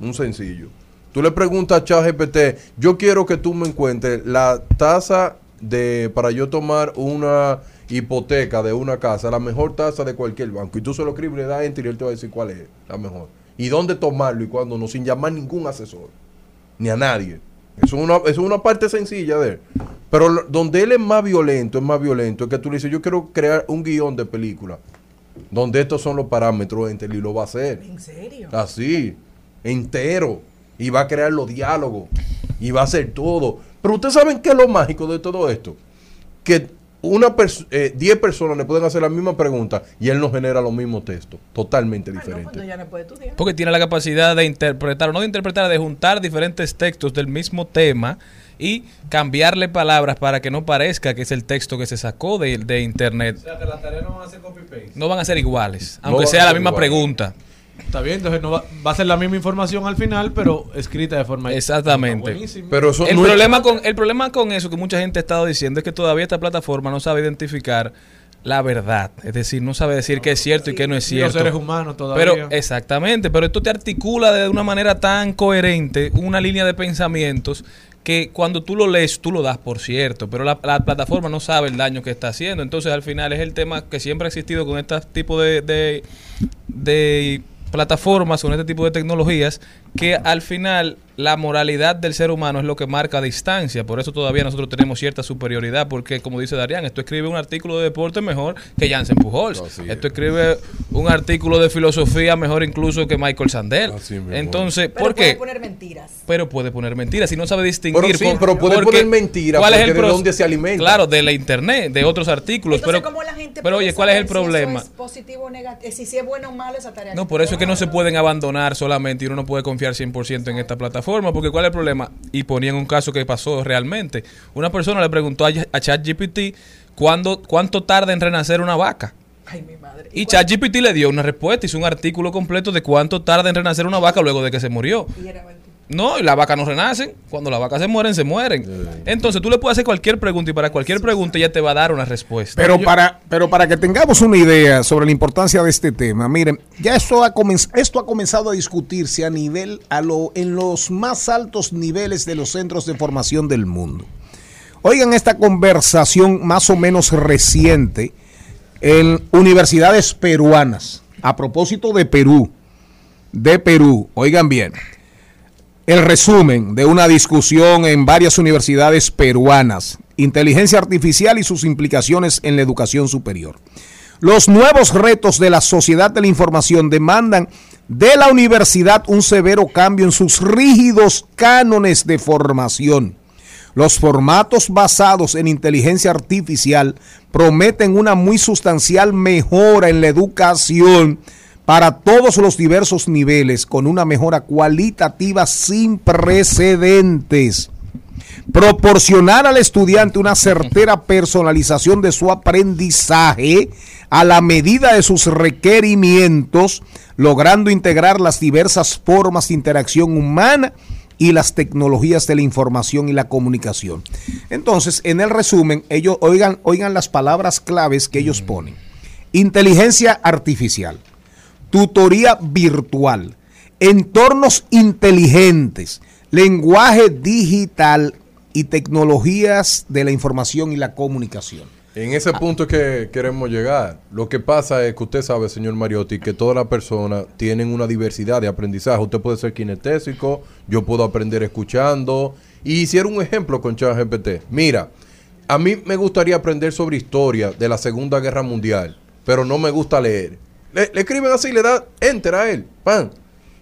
Un sencillo. Tú le preguntas a ChatGPT, yo quiero que tú me encuentres la tasa de para yo tomar una hipoteca de una casa, la mejor tasa de cualquier banco. Y tú se lo escribes, le das enter y él te va a decir cuál es la mejor. Y dónde tomarlo y cuándo no, sin llamar ningún asesor. Ni a nadie. Eso es una, eso es una parte sencilla de él. Pero lo- donde él es más violento, es más violento, es que tú le dices, yo quiero crear un guion de película. Donde estos son los parámetros, enter, y lo va a hacer. ¿En serio? Así, entero. Y va a crear los diálogos. Y va a hacer todo. Pero ustedes saben qué es lo mágico de todo esto. Que una pers- eh, 10 personas le pueden hacer la misma pregunta y él no genera los mismos textos. Totalmente diferentes. no puede estudiar. Porque tiene la capacidad de interpretar, o no de interpretar, de juntar diferentes textos del mismo tema y cambiarle palabras para que no parezca que es el texto que se sacó de, de internet. O sea, que las tareas no van a ser copy-paste. No van a ser iguales, aunque sea la misma iguales. pregunta. Está bien, entonces no va, va a ser la misma información al final, pero escrita de forma Exactamente. Buenísimo. el, problema con, el problema con eso que mucha gente ha estado diciendo es que todavía esta plataforma no sabe identificar la verdad. Es decir, no sabe decir qué es cierto y qué no es Y los cierto. seres humanos todavía. Pero, exactamente, pero esto te articula de una manera tan coherente una línea de pensamientos que cuando tú lo lees, tú lo das por cierto, pero la, la plataforma no sabe el daño que está haciendo. Entonces, al final es el tema que siempre ha existido con este tipo de, de, de plataformas, con este tipo de tecnologías, que al final la moralidad del ser humano es lo que marca distancia. Por eso todavía nosotros tenemos cierta superioridad, porque como dice Darían, esto escribe un artículo de deporte mejor que Jansen Pujols. esto escribe un artículo de filosofía mejor incluso que Michael Sandel. Entonces, Pero ¿por puede qué? poner mentiras. Pero puede poner mentiras si no sabe distinguir. Pero sí, con- pero puede porque poner mentiras ¿cuál es el de dónde se alimenta. Claro, de la internet, de otros artículos. Entonces, pero ¿cómo la gente pero puede oye, ¿cuál es el si eso problema? es positivo o negativo? Si, si es bueno o malo esa tarea. No, por eso es que no se pueden abandonar solamente y uno no puede confiar 100% en esta plataforma, porque ¿cuál es el problema? Y ponían un caso que pasó realmente. Una persona le preguntó a, a ChatGPT cuándo, cuánto tarda en renacer una vaca. Ay, mi madre. Y ChatGPT le dio una respuesta, hizo un artículo completo de cuánto tarda en renacer una vaca luego de que se murió. Y era mentira. No, y las vacas no renacen. Cuando las vacas se mueren, se mueren. Entonces tú le puedes hacer cualquier pregunta y para cualquier pregunta ya te va a dar una respuesta. Pero para, pero para que tengamos una idea sobre la importancia de este tema, miren, ya esto ha, comenz- esto ha comenzado a discutirse a nivel, a lo, en los más altos niveles de los centros de formación del mundo. Oigan esta conversación más o menos reciente en universidades peruanas, a propósito de Perú, de Perú, oigan bien, el resumen de una discusión en varias universidades peruanas, inteligencia artificial y sus implicaciones en la educación superior. Los nuevos retos de la sociedad de la información demandan de la universidad un severo cambio en sus rígidos cánones de formación. Los formatos basados en inteligencia artificial prometen una muy sustancial mejora en la educación para todos los diversos niveles con una mejora cualitativa sin precedentes. Proporcionar al estudiante una certera personalización de su aprendizaje a la medida de sus requerimientos, logrando integrar las diversas formas de interacción humana y las tecnologías de la información y la comunicación. Entonces, en el resumen, ellos oigan, oigan las palabras claves que ellos ponen. Inteligencia artificial, tutoría virtual, entornos inteligentes, lenguaje digital y tecnologías de la información y la comunicación. En ese punto es que queremos llegar. Lo que pasa es que usted sabe, señor Mariotti, que todas las personas tienen una diversidad de aprendizaje. Usted puede ser kinestésico, yo puedo aprender escuchando. Y hicieron un ejemplo con ChatGPT. Mira, a mí me gustaría aprender sobre historia de la Segunda Guerra Mundial, pero no me gusta leer. Le, le escriben así, le da enter a él, pan.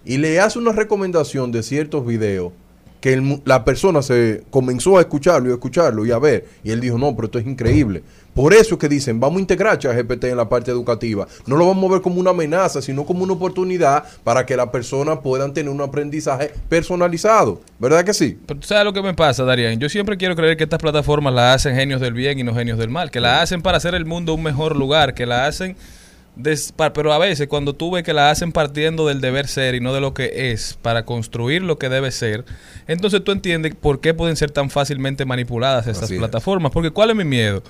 Y le hace una recomendación de ciertos videos que el la persona se comenzó a escucharlo y a escucharlo y a ver. Y él dijo, no, pero esto es increíble. Por eso es que dicen, vamos a integrar ChatGPT en la parte educativa. No lo vamos a ver como una amenaza, sino como una oportunidad para que las personas puedan tener un aprendizaje personalizado. ¿Verdad que sí? Pero tú sabes lo que me pasa, Darían. Yo siempre quiero creer que estas plataformas las hacen genios del bien y no genios del mal. Que las hacen para hacer el mundo un mejor lugar. Que las hacen. Pero a veces, cuando tú ves que la hacen partiendo del deber ser y no de lo que es, para construir lo que debe ser, entonces tú entiendes por qué pueden ser tan fácilmente manipuladas estas Así es. plataformas. Porque ¿cuál es mi miedo?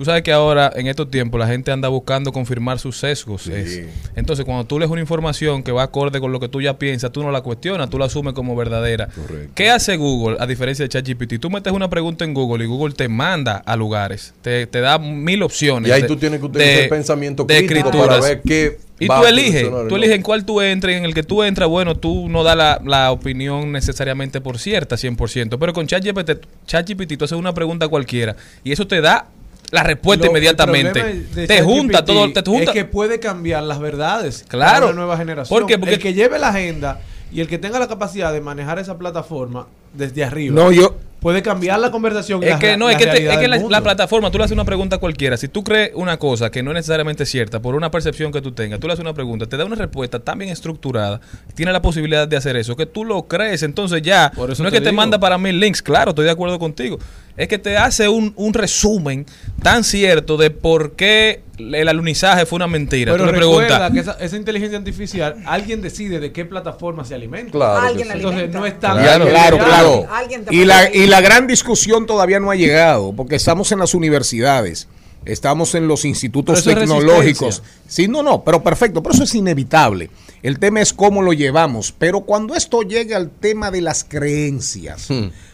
Tú sabes que ahora, en estos tiempos, la gente anda buscando confirmar sus sesgos. es. Entonces, cuando tú lees una información que va acorde con lo que tú ya piensas, tú no la cuestionas, tú la asumes como verdadera. ¿Qué hace Google a diferencia de ChatGPT? Tú metes una pregunta en Google y Google te manda a lugares, te, te da mil opciones. Y ahí de- tú tienes que utilizar de- el pensamiento crítico para ver qué Y va tú eliges, tú eliges en cuál tú entres, en el que tú entras, bueno, tú no das la, la opinión necesariamente por cierta, 100%, pero con ChatGPT, ChatGPT tú haces una pregunta cualquiera y eso te da la respuesta Lo- inmediatamente. Te junta todo, te junta. Es que puede cambiar las verdades. Claro. para la nueva generación. ¿Por qué? Porque- el que lleve la agenda y el que tenga la capacidad de manejar esa plataforma desde arriba. No, yo- Puede cambiar la conversación. Es la- que no, la es que, te- es que la, plataforma, tú le haces una pregunta a cualquiera. Si tú crees una cosa que no es necesariamente cierta por una percepción que tú tengas, tú le haces una pregunta, te da una respuesta tan bien estructurada, tiene la posibilidad de hacer eso, que tú lo crees. Entonces ya, Por eso no es que te manda para mil links, claro, estoy de acuerdo contigo. Es que te hace un, un resumen tan cierto de por qué el alunizaje fue una mentira. Pero tú recuerda que esa, esa inteligencia artificial, alguien decide de qué plataforma se alimenta. Claro que Alguien sí. alimenta. Entonces no es tan Claro, claro, claro. Y la, y la gran discusión todavía no ha llegado, porque estamos en las universidades, estamos en los institutos tecnológicos. Sí, no, no, pero perfecto, pero eso es inevitable. El tema es cómo lo llevamos. Pero cuando esto llegue al tema de las creencias,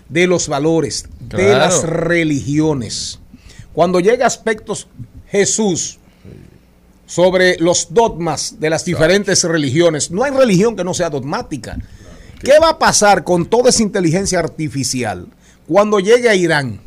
de los valores, de las religiones, cuando llega a aspectos Jesús sobre los dogmas de las diferentes religiones, no hay religión que no sea dogmática. ¿Qué va a pasar con toda esa inteligencia artificial cuando llegue a Irán?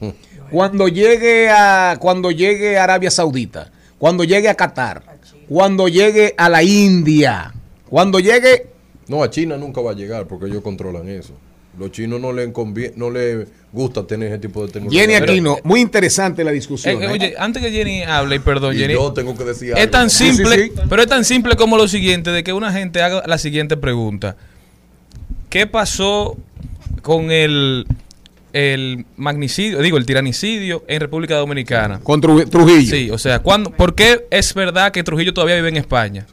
Cuando llegue a cuando llegue a Arabia Saudita, cuando llegue a Qatar, cuando llegue a la India, cuando llegue No, a China nunca va a llegar porque ellos controlan eso. Los chinos no le convie- no le gusta tener ese tipo de tecnología. Jenny Pero- Aquino, muy interesante la discusión. Eh, ¿eh? oye, antes que Jenny hable, y perdón, Y Jenny. yo tengo que decir Es algo tan también. simple, Sí, sí, sí. pero es tan simple como lo siguiente, de que una gente haga la siguiente pregunta. ¿Qué pasó con el, el magnicidio, digo, el tiranicidio en República Dominicana? Con Tru- Trujillo. Sí, o sea, ¿cuándo, ¿por qué es verdad que Trujillo todavía vive en España?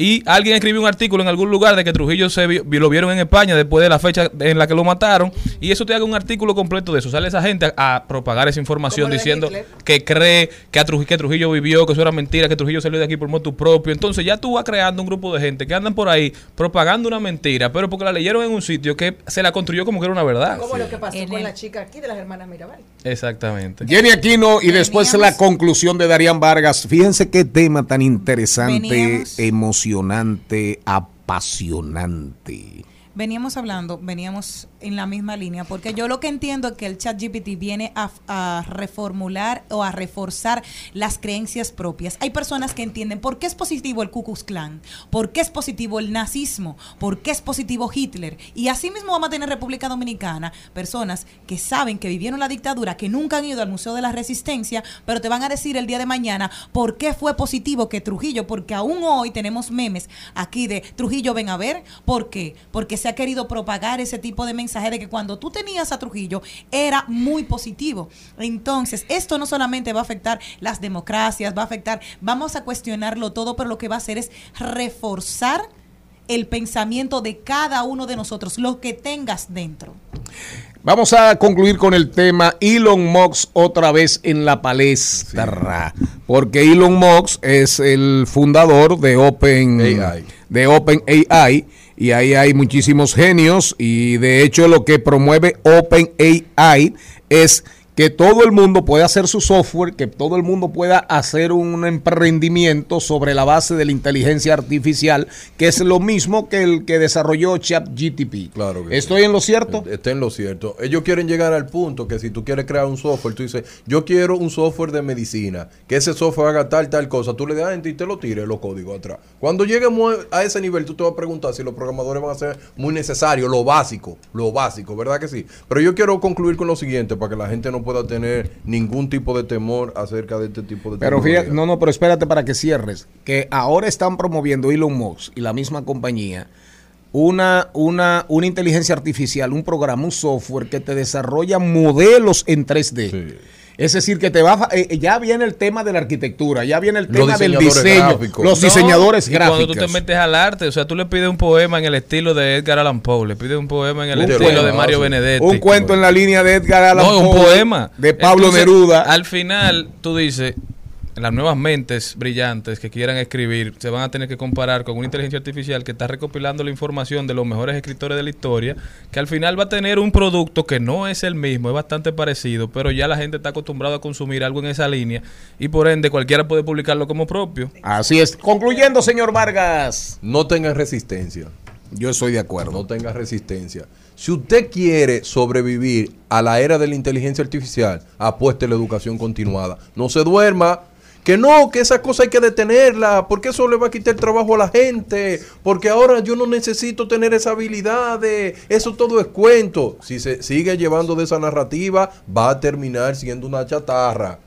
Y alguien escribió un artículo en algún lugar de que Trujillo se vi- lo vieron en España después de la fecha en la que lo mataron. Y eso te haga un artículo completo de eso. Sale esa gente a, a propagar esa información diciendo que cree que, a Truj- que Trujillo vivió, que eso era mentira, que Trujillo salió de aquí por motu propio. Entonces ya tú vas creando un grupo de gente que andan por ahí propagando una mentira, pero porque la leyeron en un sitio que se la construyó como que era una verdad. Como lo que pasó En con el- la chica aquí de las hermanas Mirabal. Exactamente. Jenny Aquino y después la conclusión de Darían Vargas. Fíjense qué tema tan interesante, Veníamos- emocionante, apasionante. Veníamos hablando, veníamos en la misma línea, porque yo lo que entiendo es que el chat GPT viene a, reformular o a reforzar las creencias propias. Hay personas que entienden por qué es positivo el Ku Klux Klan, por qué es positivo el nazismo, por qué es positivo Hitler. Y así mismo vamos a tener República Dominicana, personas que saben que vivieron la dictadura, que nunca han ido al Museo de la Resistencia, pero te van a decir el día de mañana por qué fue positivo que Trujillo, porque aún hoy tenemos memes aquí de Trujillo ven a ver, ¿por qué? Porque se ha querido propagar ese tipo de mensaje de que cuando tú tenías a Trujillo era muy positivo. Entonces, esto no solamente va a afectar las democracias, va a afectar, vamos a cuestionarlo todo, pero lo que va a hacer es reforzar el pensamiento de cada uno de nosotros, lo que tengas dentro. Vamos a concluir con el tema Elon Musk otra vez en la palestra. Porque Elon Musk es el fundador de Open AI. de Open AI y ahí hay muchísimos genios y de hecho lo que promueve Open AI es que todo el mundo pueda hacer su software, que todo el mundo pueda hacer un emprendimiento sobre la base de la inteligencia artificial, que es lo mismo que el que desarrolló ChatGTP. Claro que ¿Estoy en lo cierto? Está en lo cierto. Ellos quieren llegar al punto que si tú quieres crear un software, tú dices, yo quiero un software de medicina, que ese software haga tal, tal cosa. Tú le das y te lo tires los códigos atrás. Cuando lleguemos a ese nivel, tú te vas a preguntar si los programadores van a ser muy necesarios, lo básico, lo básico, ¿verdad que sí? Pero yo quiero concluir con lo siguiente, para que la gente no pueda tener ningún tipo de temor acerca de este tipo de Pero fíjate, no, no, pero espérate para que cierres. Que ahora están promoviendo Elon Musk y la misma compañía una, una, una inteligencia artificial, un programa, un software que te desarrolla modelos en 3D. Es decir, que te va eh, ya viene el tema de la arquitectura, ya viene el Los tema del diseñadores diseño, gráficos. los No, diseñadores y Cuando tú gráficos. te metes al arte, o sea, tú le pides un poema en el estilo de Edgar Allan Poe, le pides un poema en el Un estilo de Mario Benedetti. Un cuento en la línea de Edgar Allan No, un Poe, poema. de Pablo Entonces, Neruda. Al final, tú dices, las nuevas mentes brillantes que quieran escribir se van a tener que comparar con una inteligencia artificial que está recopilando la información de los mejores escritores de la historia, que al final va a tener un producto que no es el mismo, es bastante parecido, pero ya la gente está acostumbrada a consumir algo en esa línea y por ende cualquiera puede publicarlo como propio. Así es. Concluyendo, señor Vargas. No tengan resistencia. Yo estoy de acuerdo. No tenga resistencia. Si usted quiere sobrevivir a la era de la inteligencia artificial, apueste la educación continuada. No se duerma. Que no, que esa cosa hay que detenerla, porque eso le va a quitar el trabajo a la gente, porque ahora yo no necesito tener esa habilidad, eso todo es cuento. Si se sigue llevando de esa narrativa, va a terminar siendo una chatarra.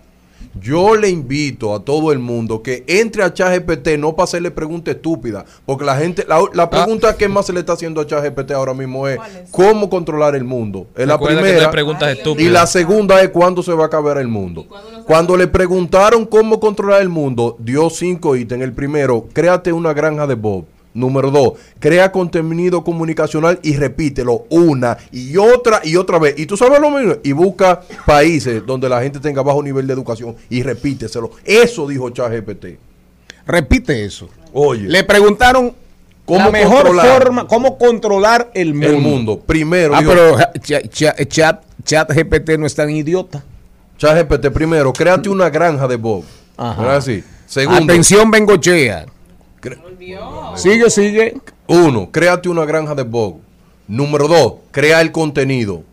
Yo le invito a todo el mundo que entre a ChatGPT no para hacerle preguntas estúpidas, porque la gente, la, la pregunta que más se le está haciendo a ChatGPT ahora mismo es cómo controlar el mundo. Es la primera. preguntas y la segunda es cuándo se va a acabar el mundo. Cuando le preguntaron cómo controlar el mundo, dio cinco ítems. El primero, créate una granja de Bob. Número dos, crea contenido comunicacional y repítelo una y otra y otra vez. Y tú sabes lo mismo. Y busca países donde la gente tenga bajo nivel de educación y repíteselo. Eso dijo ChatGPT. Repite eso. Oye. Le preguntaron ¿Cómo la mejor controlar? forma, cómo controlar el mundo. El mundo. Primero. Ah, dijo- pero ja- cha- cha- chat, chat GPT no es tan idiota. ChatGPT, primero, créate una granja de Bob. Ajá. ¿Verdad así? Segundo, Atención, Bengochea. Sigue, sigue. Uno, créate una granja de Bob. Número dos, crea el contenido.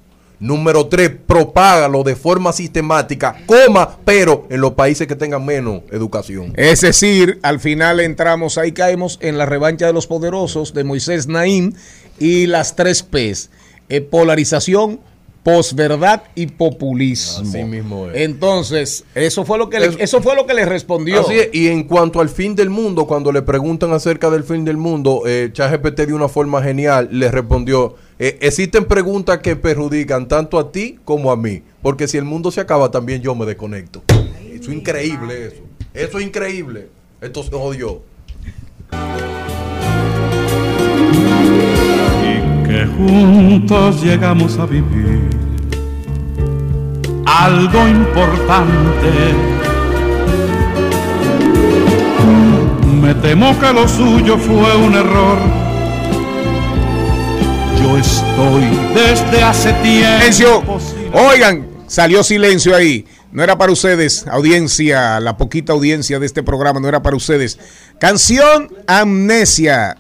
Número tres, propágalo de forma sistemática, coma, pero en los países que tengan menos educación. Es decir, al final entramos, ahí caemos en la revancha de los poderosos de Moisés Naín y las tres P's. Eh, polarización, posverdad y populismo. Así mismo es. Entonces, eso fue lo que le, Es- eso fue lo que le respondió. Así es, y en cuanto al fin del mundo, cuando le preguntan acerca del fin del mundo, eh, ChatGPT de una forma genial le respondió, eh, existen preguntas que perjudican tanto a ti como a mí, porque si el mundo se acaba también yo me desconecto. Eso es increíble eso. Eso es increíble. Esto se jodió. Que juntos llegamos a vivir algo importante. Me temo que lo suyo fue un error. Yo estoy desde hace Silencio. tiempo. Oigan, salió silencio ahí. No era para ustedes, audiencia, la poquita audiencia de este programa, no era para ustedes. Canción Amnesia.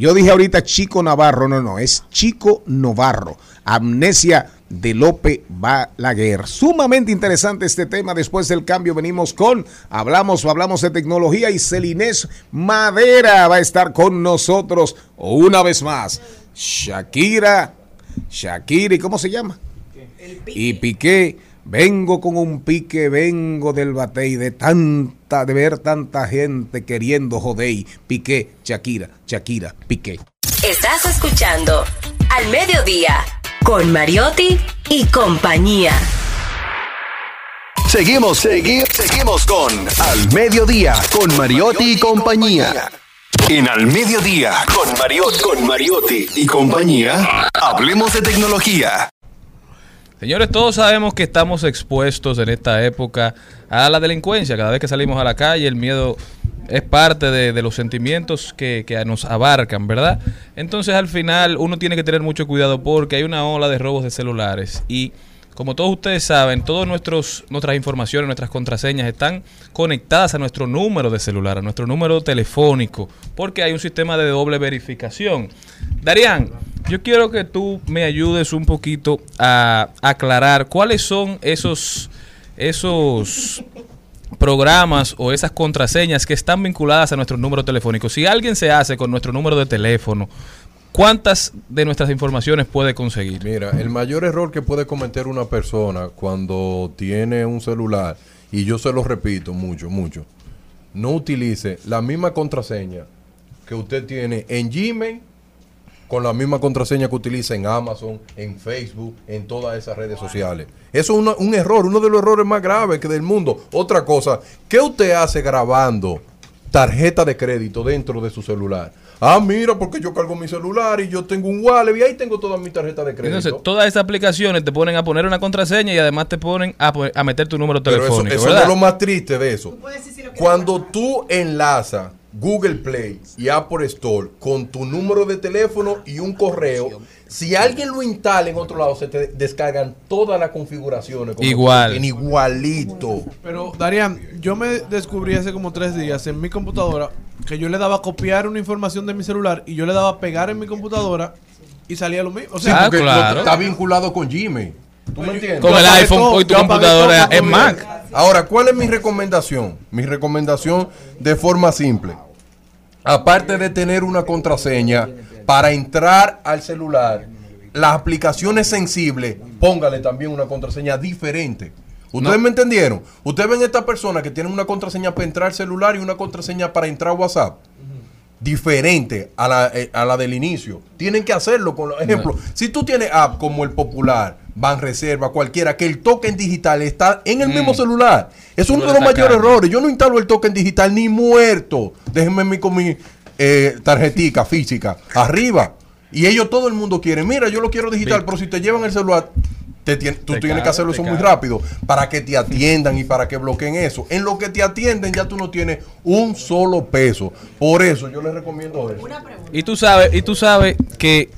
Yo dije ahorita Chico Navarro, no, no, es Chico Navarro. Amnesia de Lope Balaguer. Sumamente interesante este tema. Después del cambio venimos con, hablamos, hablamos de tecnología y Celinés Madera va a estar con nosotros una vez más. Shakira, Shakira, ¿y cómo se llama? Y Piqué, vengo con un pique, vengo del batey de tanta, de ver tanta gente queriendo joder. Piqué, Shakira, Shakira, Piqué. Estás escuchando Al Mediodía con Mariotti y compañía. Seguimos, segui- seguimos con Al Mediodía, con Mariotti y compañía. En Al Mediodía, con Mariotti, con Mariotti y compañía, hablemos de tecnología. Señores, todos sabemos que estamos expuestos en esta época a la delincuencia. Cada vez que salimos a la calle, el miedo es parte de, los sentimientos que, que nos abarcan, ¿verdad? Entonces, al final, uno tiene que tener mucho cuidado porque hay una ola de robos de celulares y Como todos ustedes saben, todas nuestras informaciones, nuestras contraseñas están conectadas a nuestro número de celular, a nuestro número telefónico, porque hay un sistema de doble verificación. Darían, yo quiero que tú me ayudes un poquito a aclarar cuáles son esos, esos programas o esas contraseñas que están vinculadas a nuestro número telefónico. Si alguien se hace con nuestro número de teléfono, ¿cuántas de nuestras informaciones puede conseguir? Mira, el mayor error que puede cometer una persona cuando tiene un celular, y yo se lo repito mucho, mucho, no utilice la misma contraseña que usted tiene en Gmail con la misma contraseña que utiliza en Amazon, en Facebook, en todas esas redes sociales. Eso es una- un error, uno de los errores más graves que del mundo. Otra cosa, ¿qué usted hace grabando tarjeta de crédito dentro de su celular? Ah, mira, porque yo cargo mi celular y yo tengo un wallet y ahí tengo todas mis tarjetas de crédito. Entonces, todas esas aplicaciones te ponen a poner una contraseña y además te ponen a, a meter tu número Pero eso, telefónico. eso es lo más triste de eso. Cuando tú enlazas Google Play y Apple Store con tu número de teléfono y un correo, si alguien lo instala en otro lado, se te descargan todas las configuraciones. como Igual. en igualito. Pero, Darían, yo me descubrí hace como tres días en mi computadora que yo le daba a copiar una información de mi celular y yo le daba a pegar en mi computadora y salía lo mismo. O Sí, sea, porque lo- está vinculado con Gmail. ¿Tú me entiendes? Con el iPhone, hoy tu computadora es Mac. Ahora, ¿cuál es mi recomendación? Mi recomendación de forma simple. Aparte de tener una contraseña para entrar al celular, las aplicaciones sensibles, póngale también una contraseña diferente. ¿Ustedes No. me entendieron? Ustedes ven esta persona que tiene una contraseña para entrar al celular y una contraseña para entrar a WhatsApp. Diferente a la, eh, a la del inicio. Tienen que hacerlo con los ejemplos. Si tú tienes app como el Popular, Ban Reserva, cualquiera, que el token digital está en el Mm. mismo celular. Es uno de los mayores errores. Yo no instalo el token digital ni muerto. Déjenme mi, con mi eh, tarjetica física arriba. Y ellos, todo el mundo quiere. Mira, yo lo quiero digital, pero si te llevan el celular, te tú Te tienes que hacerlo eso muy rápido para que te atiendan y para que bloqueen eso. En lo que te atienden ya tú no tienes un solo peso. Por eso yo les recomiendo eso. Y tú sabes, y tú sabes que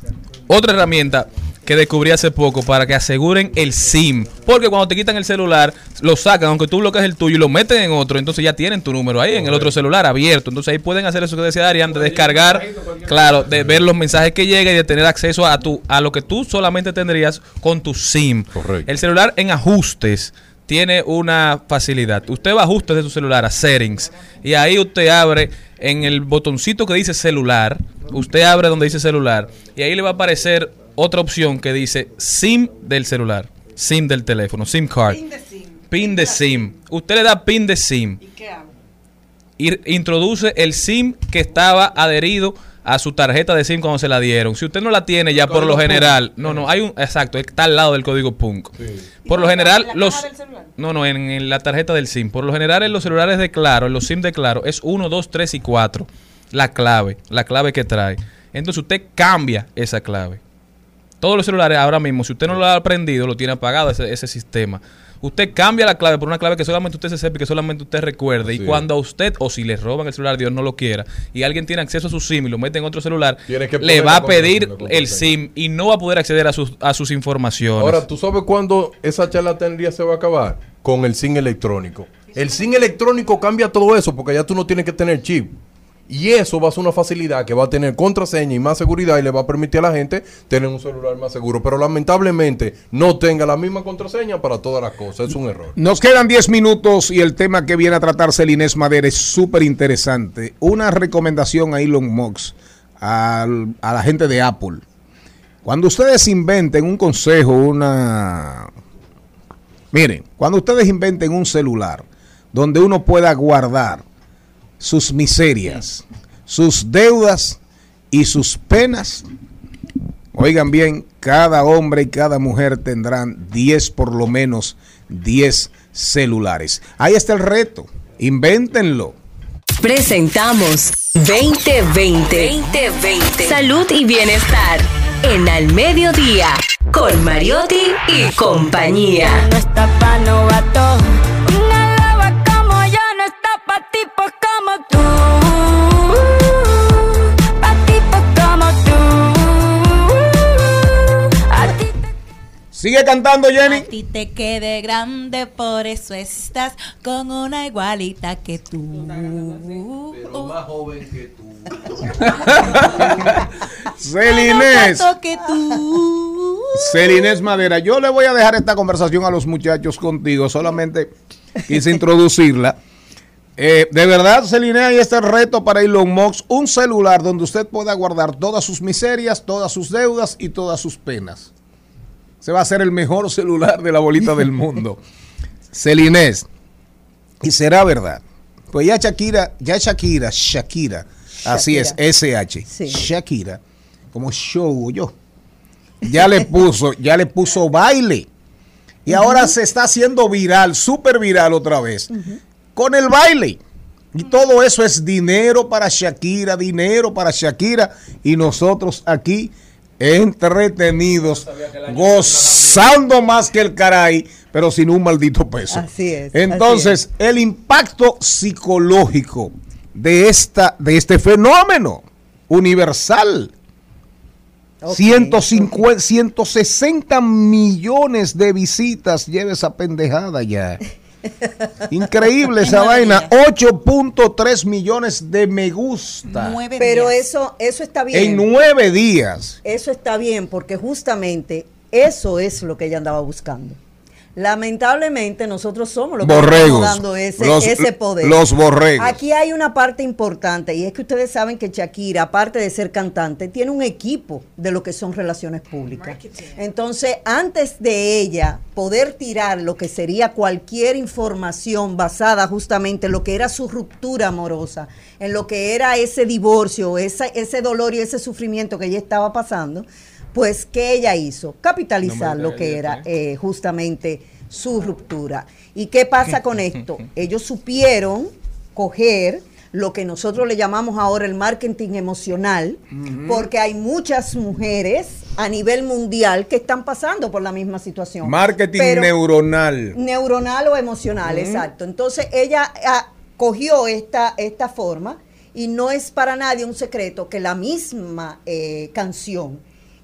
otra herramienta que descubrí hace poco para que aseguren el SIM, porque cuando te quitan el celular, lo sacan, aunque tú bloquees el tuyo y lo meten en otro, entonces ya tienen tu número ahí en el otro celular abierto, entonces ahí pueden hacer eso que decía Arián, de descargar, claro, de ver los mensajes que llegan y de tener acceso a tu a lo que tú solamente tendrías con tu SIM. El celular en ajustes tiene una facilidad. Usted va a ajustes de su celular a settings y ahí usted abre en el botoncito que dice celular, usted abre donde dice celular y ahí le va a aparecer otra opción que dice SIM del celular, SIM del teléfono, SIM card. Pin de SIM. Usted le da pin de SIM. ¿Y qué hago? introduce el SIM que estaba adherido a su tarjeta de SIM cuando se la dieron. Si usted no la tiene ya por lo general, no, no, hay un exacto, está al lado del código PUNC. Por lo general los no, no, en, en la tarjeta del SIM. Por lo general en los celulares de Claro, en los SIM de Claro es 1, 2, 3 y 4. La clave, la clave que trae. Entonces usted cambia esa clave. Todos los celulares ahora mismo, si usted no lo ha aprendido, lo tiene apagado ese, ese sistema. Usted cambia la clave por una clave que solamente usted se sepa y que solamente usted recuerde. Y cuando a usted, o si le roban el celular, Dios no lo quiera, y alguien tiene acceso a su SIM y lo mete en otro celular, le va a pedir el SIM y no va a poder acceder a sus, a sus informaciones. Ahora, ¿tú sabes cuándo esa charlatanería se va a acabar? Con el SIM electrónico. El SIM electrónico cambia todo eso porque ya tú no tienes que tener chip. Y eso va a ser una facilidad que va a tener contraseña y más seguridad y le va a permitir a la gente tener un celular más seguro. Pero lamentablemente no tenga la misma contraseña para todas las cosas. Es un error. Nos quedan 10 minutos y el tema que viene a tratarse el Inés Madera es súper interesante. Una recomendación a Elon Musk, al- a la gente de Apple. Cuando ustedes inventen un consejo, una... Miren, cuando ustedes inventen un celular donde uno pueda guardar sus miserias, sus deudas y sus penas, Oigan bien, cada hombre y cada mujer tendrán 10 por lo menos 10 celulares. Ahí está el reto. Invéntenlo. Presentamos 2020. 2020. Salud y bienestar. En Al Mediodía. Con Mariotti y compañía. No está pa' novato. Una loba como yo no está pa' tipos Sigue cantando, Jenny. A ti te quede grande, por eso estás con una igualita que tú. Pero más joven que tú. Celinés. Que tú. Celinés Madera, yo le voy a dejar esta conversación a los muchachos contigo, solamente quise introducirla. Eh, de verdad, Celinés, hay este reto para Elon Musk, un celular donde usted pueda guardar todas sus miserias, todas sus deudas y todas sus penas. Se va a ser el mejor celular de la bolita del mundo. Celinés, y será verdad. Pues ya Shakira, ya Shakira, Shakira, así es, SH, Shakira, como show yo, ya le puso, ya le puso baile. Y ahora se está haciendo viral, súper viral otra vez, con el baile. Y todo eso es dinero para Shakira, dinero para Shakira. Y nosotros aquí entretenidos, gozando más que el caray, pero sin un maldito peso. Así es. Entonces, el impacto psicológico de, esta, de este fenómeno universal. 150, 160 millones de visitas lleva esa pendejada ya. Increíble esa vaina. 8.3 millones de me gusta. Pero eso, eso está bien. En nueve días. Eso está bien porque justamente eso es lo que ella andaba buscando. Lamentablemente nosotros somos los que Borregos. estamos dando ese, Los- ese poder. los borregos. Aquí hay una parte importante y es que ustedes saben que Shakira, aparte de ser cantante, tiene un equipo de lo que son relaciones públicas. Entonces, antes de ella poder tirar lo que sería cualquier información basada justamente en lo que era su ruptura amorosa, en lo que era ese divorcio, esa- ese dolor y ese sufrimiento que ella estaba pasando, pues, ¿qué ella hizo? Capitalizar lo que era eh, justamente su ruptura. ¿Y qué pasa con esto? Ellos supieron coger lo que nosotros le llamamos ahora el marketing emocional, porque hay muchas mujeres a nivel mundial que están pasando por la misma situación. Marketing Pero- neuronal. neuronal o emocional, exacto. Entonces ella ah, cogió esta, esta forma y no es para nadie un secreto que la misma eh, canción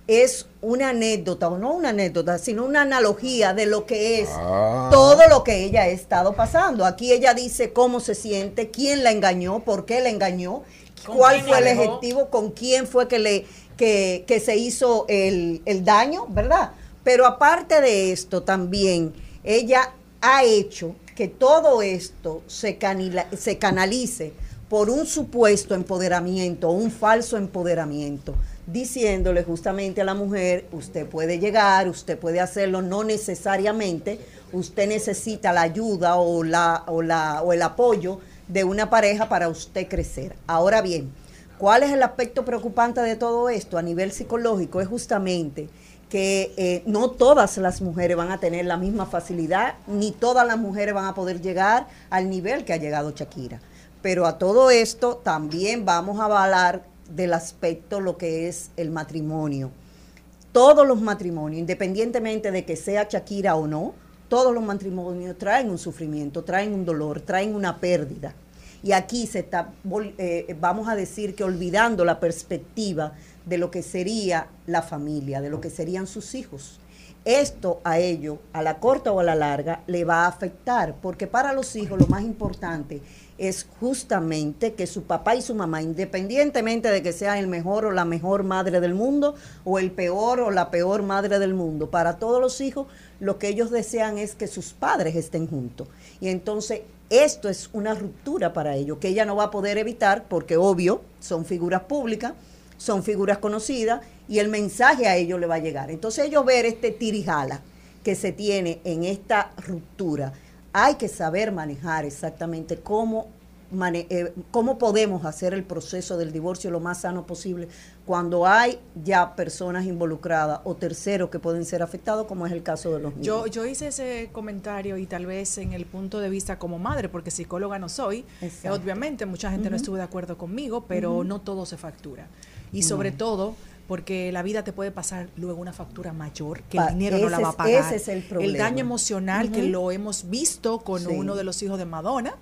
es una anécdota, o no una anécdota, sino una analogía de lo que es Ah. todo lo que ella ha estado pasando. Aquí ella dice cómo se siente, quién la engañó, por qué la engañó, cuál fue el objetivo, con quién fue que le que, que se hizo el, el daño, ¿verdad? Pero aparte de esto también, ella ha hecho que todo esto se, canila- se canalice por un supuesto empoderamiento, un falso empoderamiento, diciéndole justamente a la mujer, usted puede llegar, usted puede hacerlo, no necesariamente, usted necesita la ayuda o, la, o, la, o el apoyo de una pareja para usted crecer. Ahora bien, ¿cuál es el aspecto preocupante de todo esto a nivel psicológico? Es justamente que eh, no todas las mujeres van a tener la misma facilidad, ni todas las mujeres van a poder llegar al nivel que ha llegado Shakira. Pero a todo esto también vamos a hablar del aspecto lo que es el matrimonio. Todos los matrimonios, independientemente de que sea Shakira o no, todos los matrimonios traen un sufrimiento, traen un dolor, traen una pérdida. Y aquí se está, eh, vamos a decir que olvidando la perspectiva de lo que sería la familia, de lo que serían sus hijos. Esto a ello, a la corta o a la larga, le va a afectar, porque para los hijos lo más importante es justamente que su papá y su mamá, independientemente de que sea el mejor o la mejor madre del mundo, o el peor o la peor madre del mundo, para todos los hijos lo que ellos desean es que sus padres estén juntos. Y entonces esto es una ruptura para ellos, que ella no va a poder evitar, porque obvio, son figuras públicas, son figuras conocidas, y el mensaje a ellos le va a llegar. Entonces ellos ver este tirijala que se tiene en esta ruptura, hay que saber manejar exactamente cómo, mane- eh, cómo podemos hacer el proceso del divorcio lo más sano posible cuando hay ya personas involucradas o terceros que pueden ser afectados, como es el caso de los niños. Yo, yo hice ese comentario y tal vez en el punto de vista como madre, porque psicóloga no soy, Exacto. obviamente mucha gente no estuvo de acuerdo conmigo, pero no todo se factura. Y sobre todo porque la vida te puede pasar luego una factura mayor que Pa- el dinero no la va a pagar. ese es el problema. daño emocional que lo hemos visto con Sí. uno de los hijos de Madonna,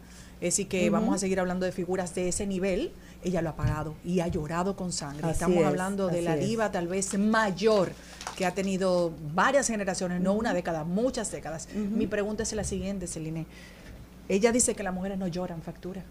así que vamos a seguir hablando de figuras de ese nivel. ella lo ha pagado y ha llorado con sangre. Así Estamos es, hablando de la diva tal vez mayor que ha tenido varias generaciones, no una década, muchas décadas. Mi pregunta es la siguiente, Celine. Ella dice que las mujeres no lloran factura.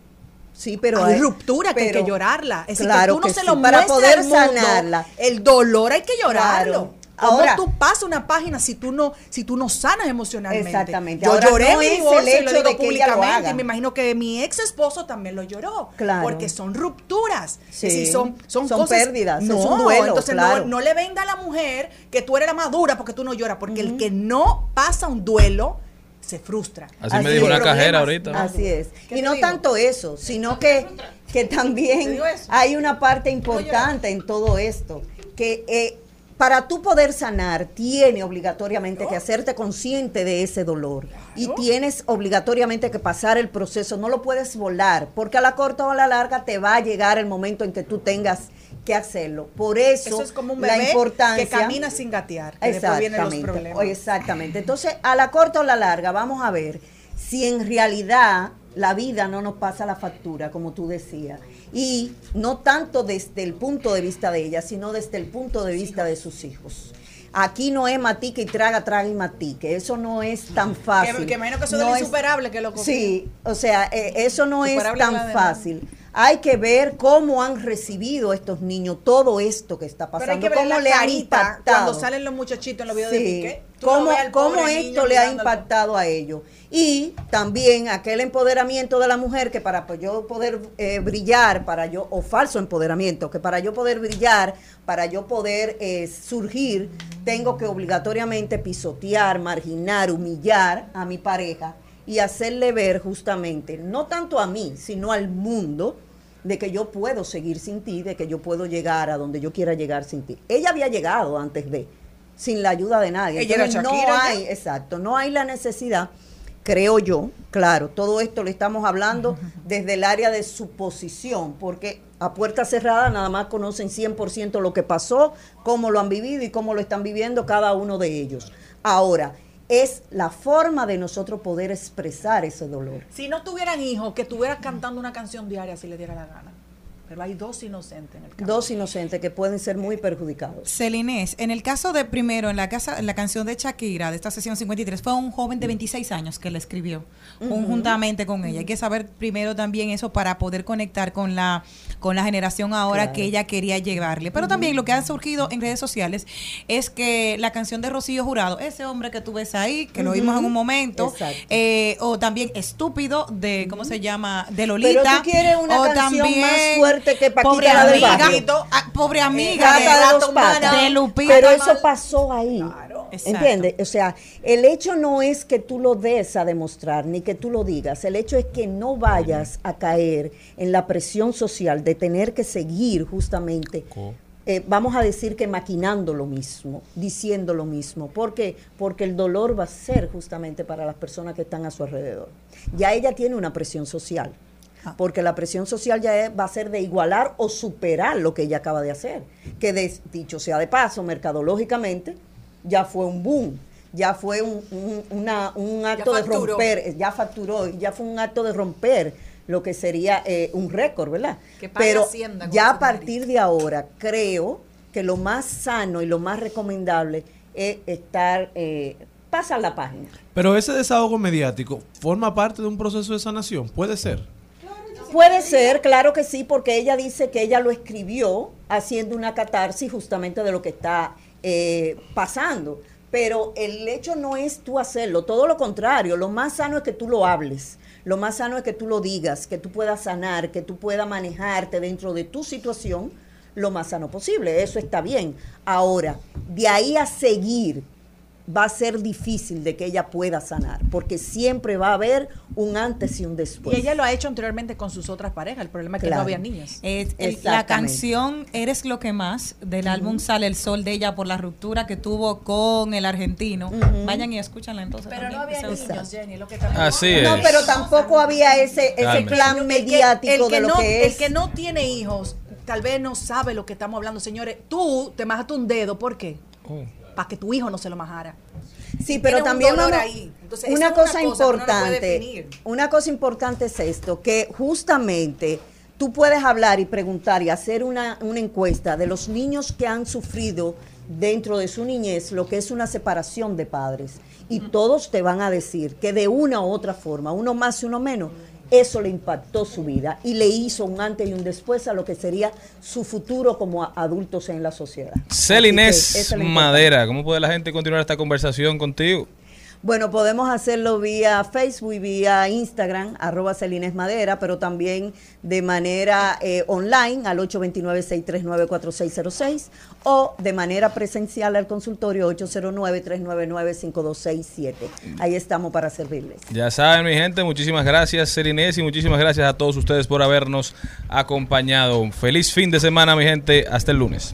Sí, pero hay hay- ruptura que hay que llorarla. Es claro que tú no que se sí, lo para poder mundo, sanarla. El dolor hay que llorarlo. Claro. ¿Cómo Ahora- tú pasas una página si tú no si tú no sanas emocionalmente? Exactamente. Yo Ahora, lloré no mi el divorcio y lo hecho digo de que ella lo públicamente haga. y me imagino que mi ex esposo también lo lloró. Claro. Porque son rupturas. Sí. Son, son, Son cosas- pérdidas, No, un duelo, entonces no- claro. no, le venda a la mujer que tú eres la madura porque tú no lloras. Porque el que no pasa un duelo se frustra. Así me dijo una cajera ahorita. Así es. ¿Qué Y no digo? tanto eso, sino que, que también hay una parte importante en todo esto, que eh, para tú poder sanar, tiene obligatoriamente que hacerte consciente de ese dolor. Y tienes obligatoriamente que pasar el proceso, no lo puedes volar, porque a la corta o a la larga te va a llegar el momento en que tú tengas que hacerlo. Por eso, Eso es como un la bebé importancia que camina sin gatear. Que después vienen los Exactamente. problemas. Exactamente. Entonces, a la corta o la larga, vamos a ver si en realidad la vida no nos pasa la factura, como tú decías. Y no tanto desde el punto de vista de ella, sino desde el punto de vista de sus hijos. Aquí no es matique y traga, traga y matique. Eso no es tan fácil. Que, que imagino que eso No es insuperable que lo Sí, o sea, eh, eso no es tan fácil. Hay que ver cómo han recibido estos niños todo esto que está Pero hay pasando, que ver cómo la le ha impactado. cuando salen los muchachitos en los videos de Piqué. Cómo, esto le ha impactado a ellos. Y también aquel empoderamiento de la mujer que para pues, yo poder eh, brillar, para yo, o falso empoderamiento, que para yo poder brillar, para yo poder eh, surgir, tengo que obligatoriamente pisotear, marginar, humillar a mi pareja y hacerle ver justamente, no tanto a mí, sino al mundo, de que yo puedo seguir sin ti, de que yo puedo llegar a donde yo quiera llegar sin ti. Ella había llegado antes de, sin la ayuda de nadie. Ella era Shakira, no hay, exacto, no hay la necesidad, creo yo, claro, todo esto lo estamos hablando desde el área de suposición, porque a puerta cerrada nada más conocen 100% lo que pasó, cómo lo han vivido y cómo lo están viviendo cada uno de ellos. Ahora, es la forma de nosotros poder expresar ese dolor. Si no tuvieran hijos, que estuvieran cantando una canción diaria si le diera la gana. Pero hay dos inocentes en el campo. Dos inocentes que pueden ser muy perjudicados. Celinés, en el caso de primero, en la casa, en la canción de Shakira, de esta sesión 53, fue un joven de 26 años que la escribió, conjuntamente con ella. Hay que saber primero también eso para poder conectar con la, con la generación ahora Claro. que ella quería llegarle. Pero también lo que ha surgido en redes sociales es que la canción de Rocío Jurado, ese hombre que tú ves ahí, que lo vimos en un momento, eh, o también Estúpido, de, ¿cómo se llama? De Lolita. Pero tú quieres una o canción también más fuerte que Paquita Pobre la del amiga, barrio. ah, pobre amiga Gata de, de Gato dos Humana, patas. de Lupita Pero eso Mal- pasó ahí. Exacto. ¿Entiendes? O sea, el hecho no es que tú lo des a demostrar, ni que tú lo digas. El hecho es que no vayas a caer en la presión social de tener que seguir justamente, eh, vamos a decir que maquinando lo mismo, diciendo lo mismo. ¿Por qué? Porque el dolor va a ser justamente para las personas que están a su alrededor. Ya ella tiene una presión social. Porque la presión social ya es- va a ser de igualar o superar lo que ella acaba de hacer. Que de- dicho sea de paso, mercadológicamente, ya fue un boom, ya fue un, un- una- un acto de romper, ya facturó, ya fue un acto de romper lo que sería eh, un récord, ¿verdad? Que Pero Hacienda ya a partir de ahora creo que lo más sano y lo más recomendable es estar, eh, pasar la página. Pero ese desahogo mediático forma parte de un proceso de sanación, puede ser. Puede ser, claro que sí, porque ella dice que ella lo escribió haciendo una catarsis justamente de lo que está eh, pasando. Pero el hecho no es tú hacerlo, todo lo contrario, lo más sano es que tú lo hables, lo más sano es que tú lo digas, que tú puedas sanar, que tú puedas manejarte dentro de tu situación lo más sano posible, eso está bien. Ahora, de ahí a seguir va a ser difícil de que ella pueda sanar, porque siempre va a haber un antes y un después. Y ella lo ha hecho anteriormente con sus otras parejas. El problema es que Claro. no había. Es el- la canción Eres lo que más del álbum Sale el Sol de ella por la ruptura que tuvo con el argentino. Vayan y escúchanla entonces. Pero no había niños, Jenny, lo que también- Así No, es. pero tampoco había ese, plan El que- mediático el que de lo no, que es. El que no tiene hijos, tal vez no sabe lo que estamos hablando. Señores, tú te majaste un dedo, ¿por qué? Oh. Para que tu hijo no se lo majara. Sí, pero un también ahí. Entonces, una es cosa una no importante, una cosa importante es esto, que justamente tú puedes hablar y preguntar y hacer una, una encuesta de los niños que han sufrido dentro de su niñez lo que es una separación de padres. Y todos te van a decir que de una u otra forma, uno más y uno menos, eso le impactó su vida y le hizo un antes y un después a lo que sería su futuro como adultos en la sociedad. Celinés Madera, ¿cómo puede la gente continuar esta conversación contigo? Bueno, podemos hacerlo vía Facebook y vía Instagram, arroba Celines Madera, pero también de manera eh, online al 829-639-4606 o de manera presencial al consultorio 809-399-5267. Ahí estamos para servirles. Ya saben, mi gente, muchísimas gracias, Celinés, y muchísimas gracias a todos ustedes por habernos acompañado. Un feliz fin de semana, mi gente. Hasta el lunes.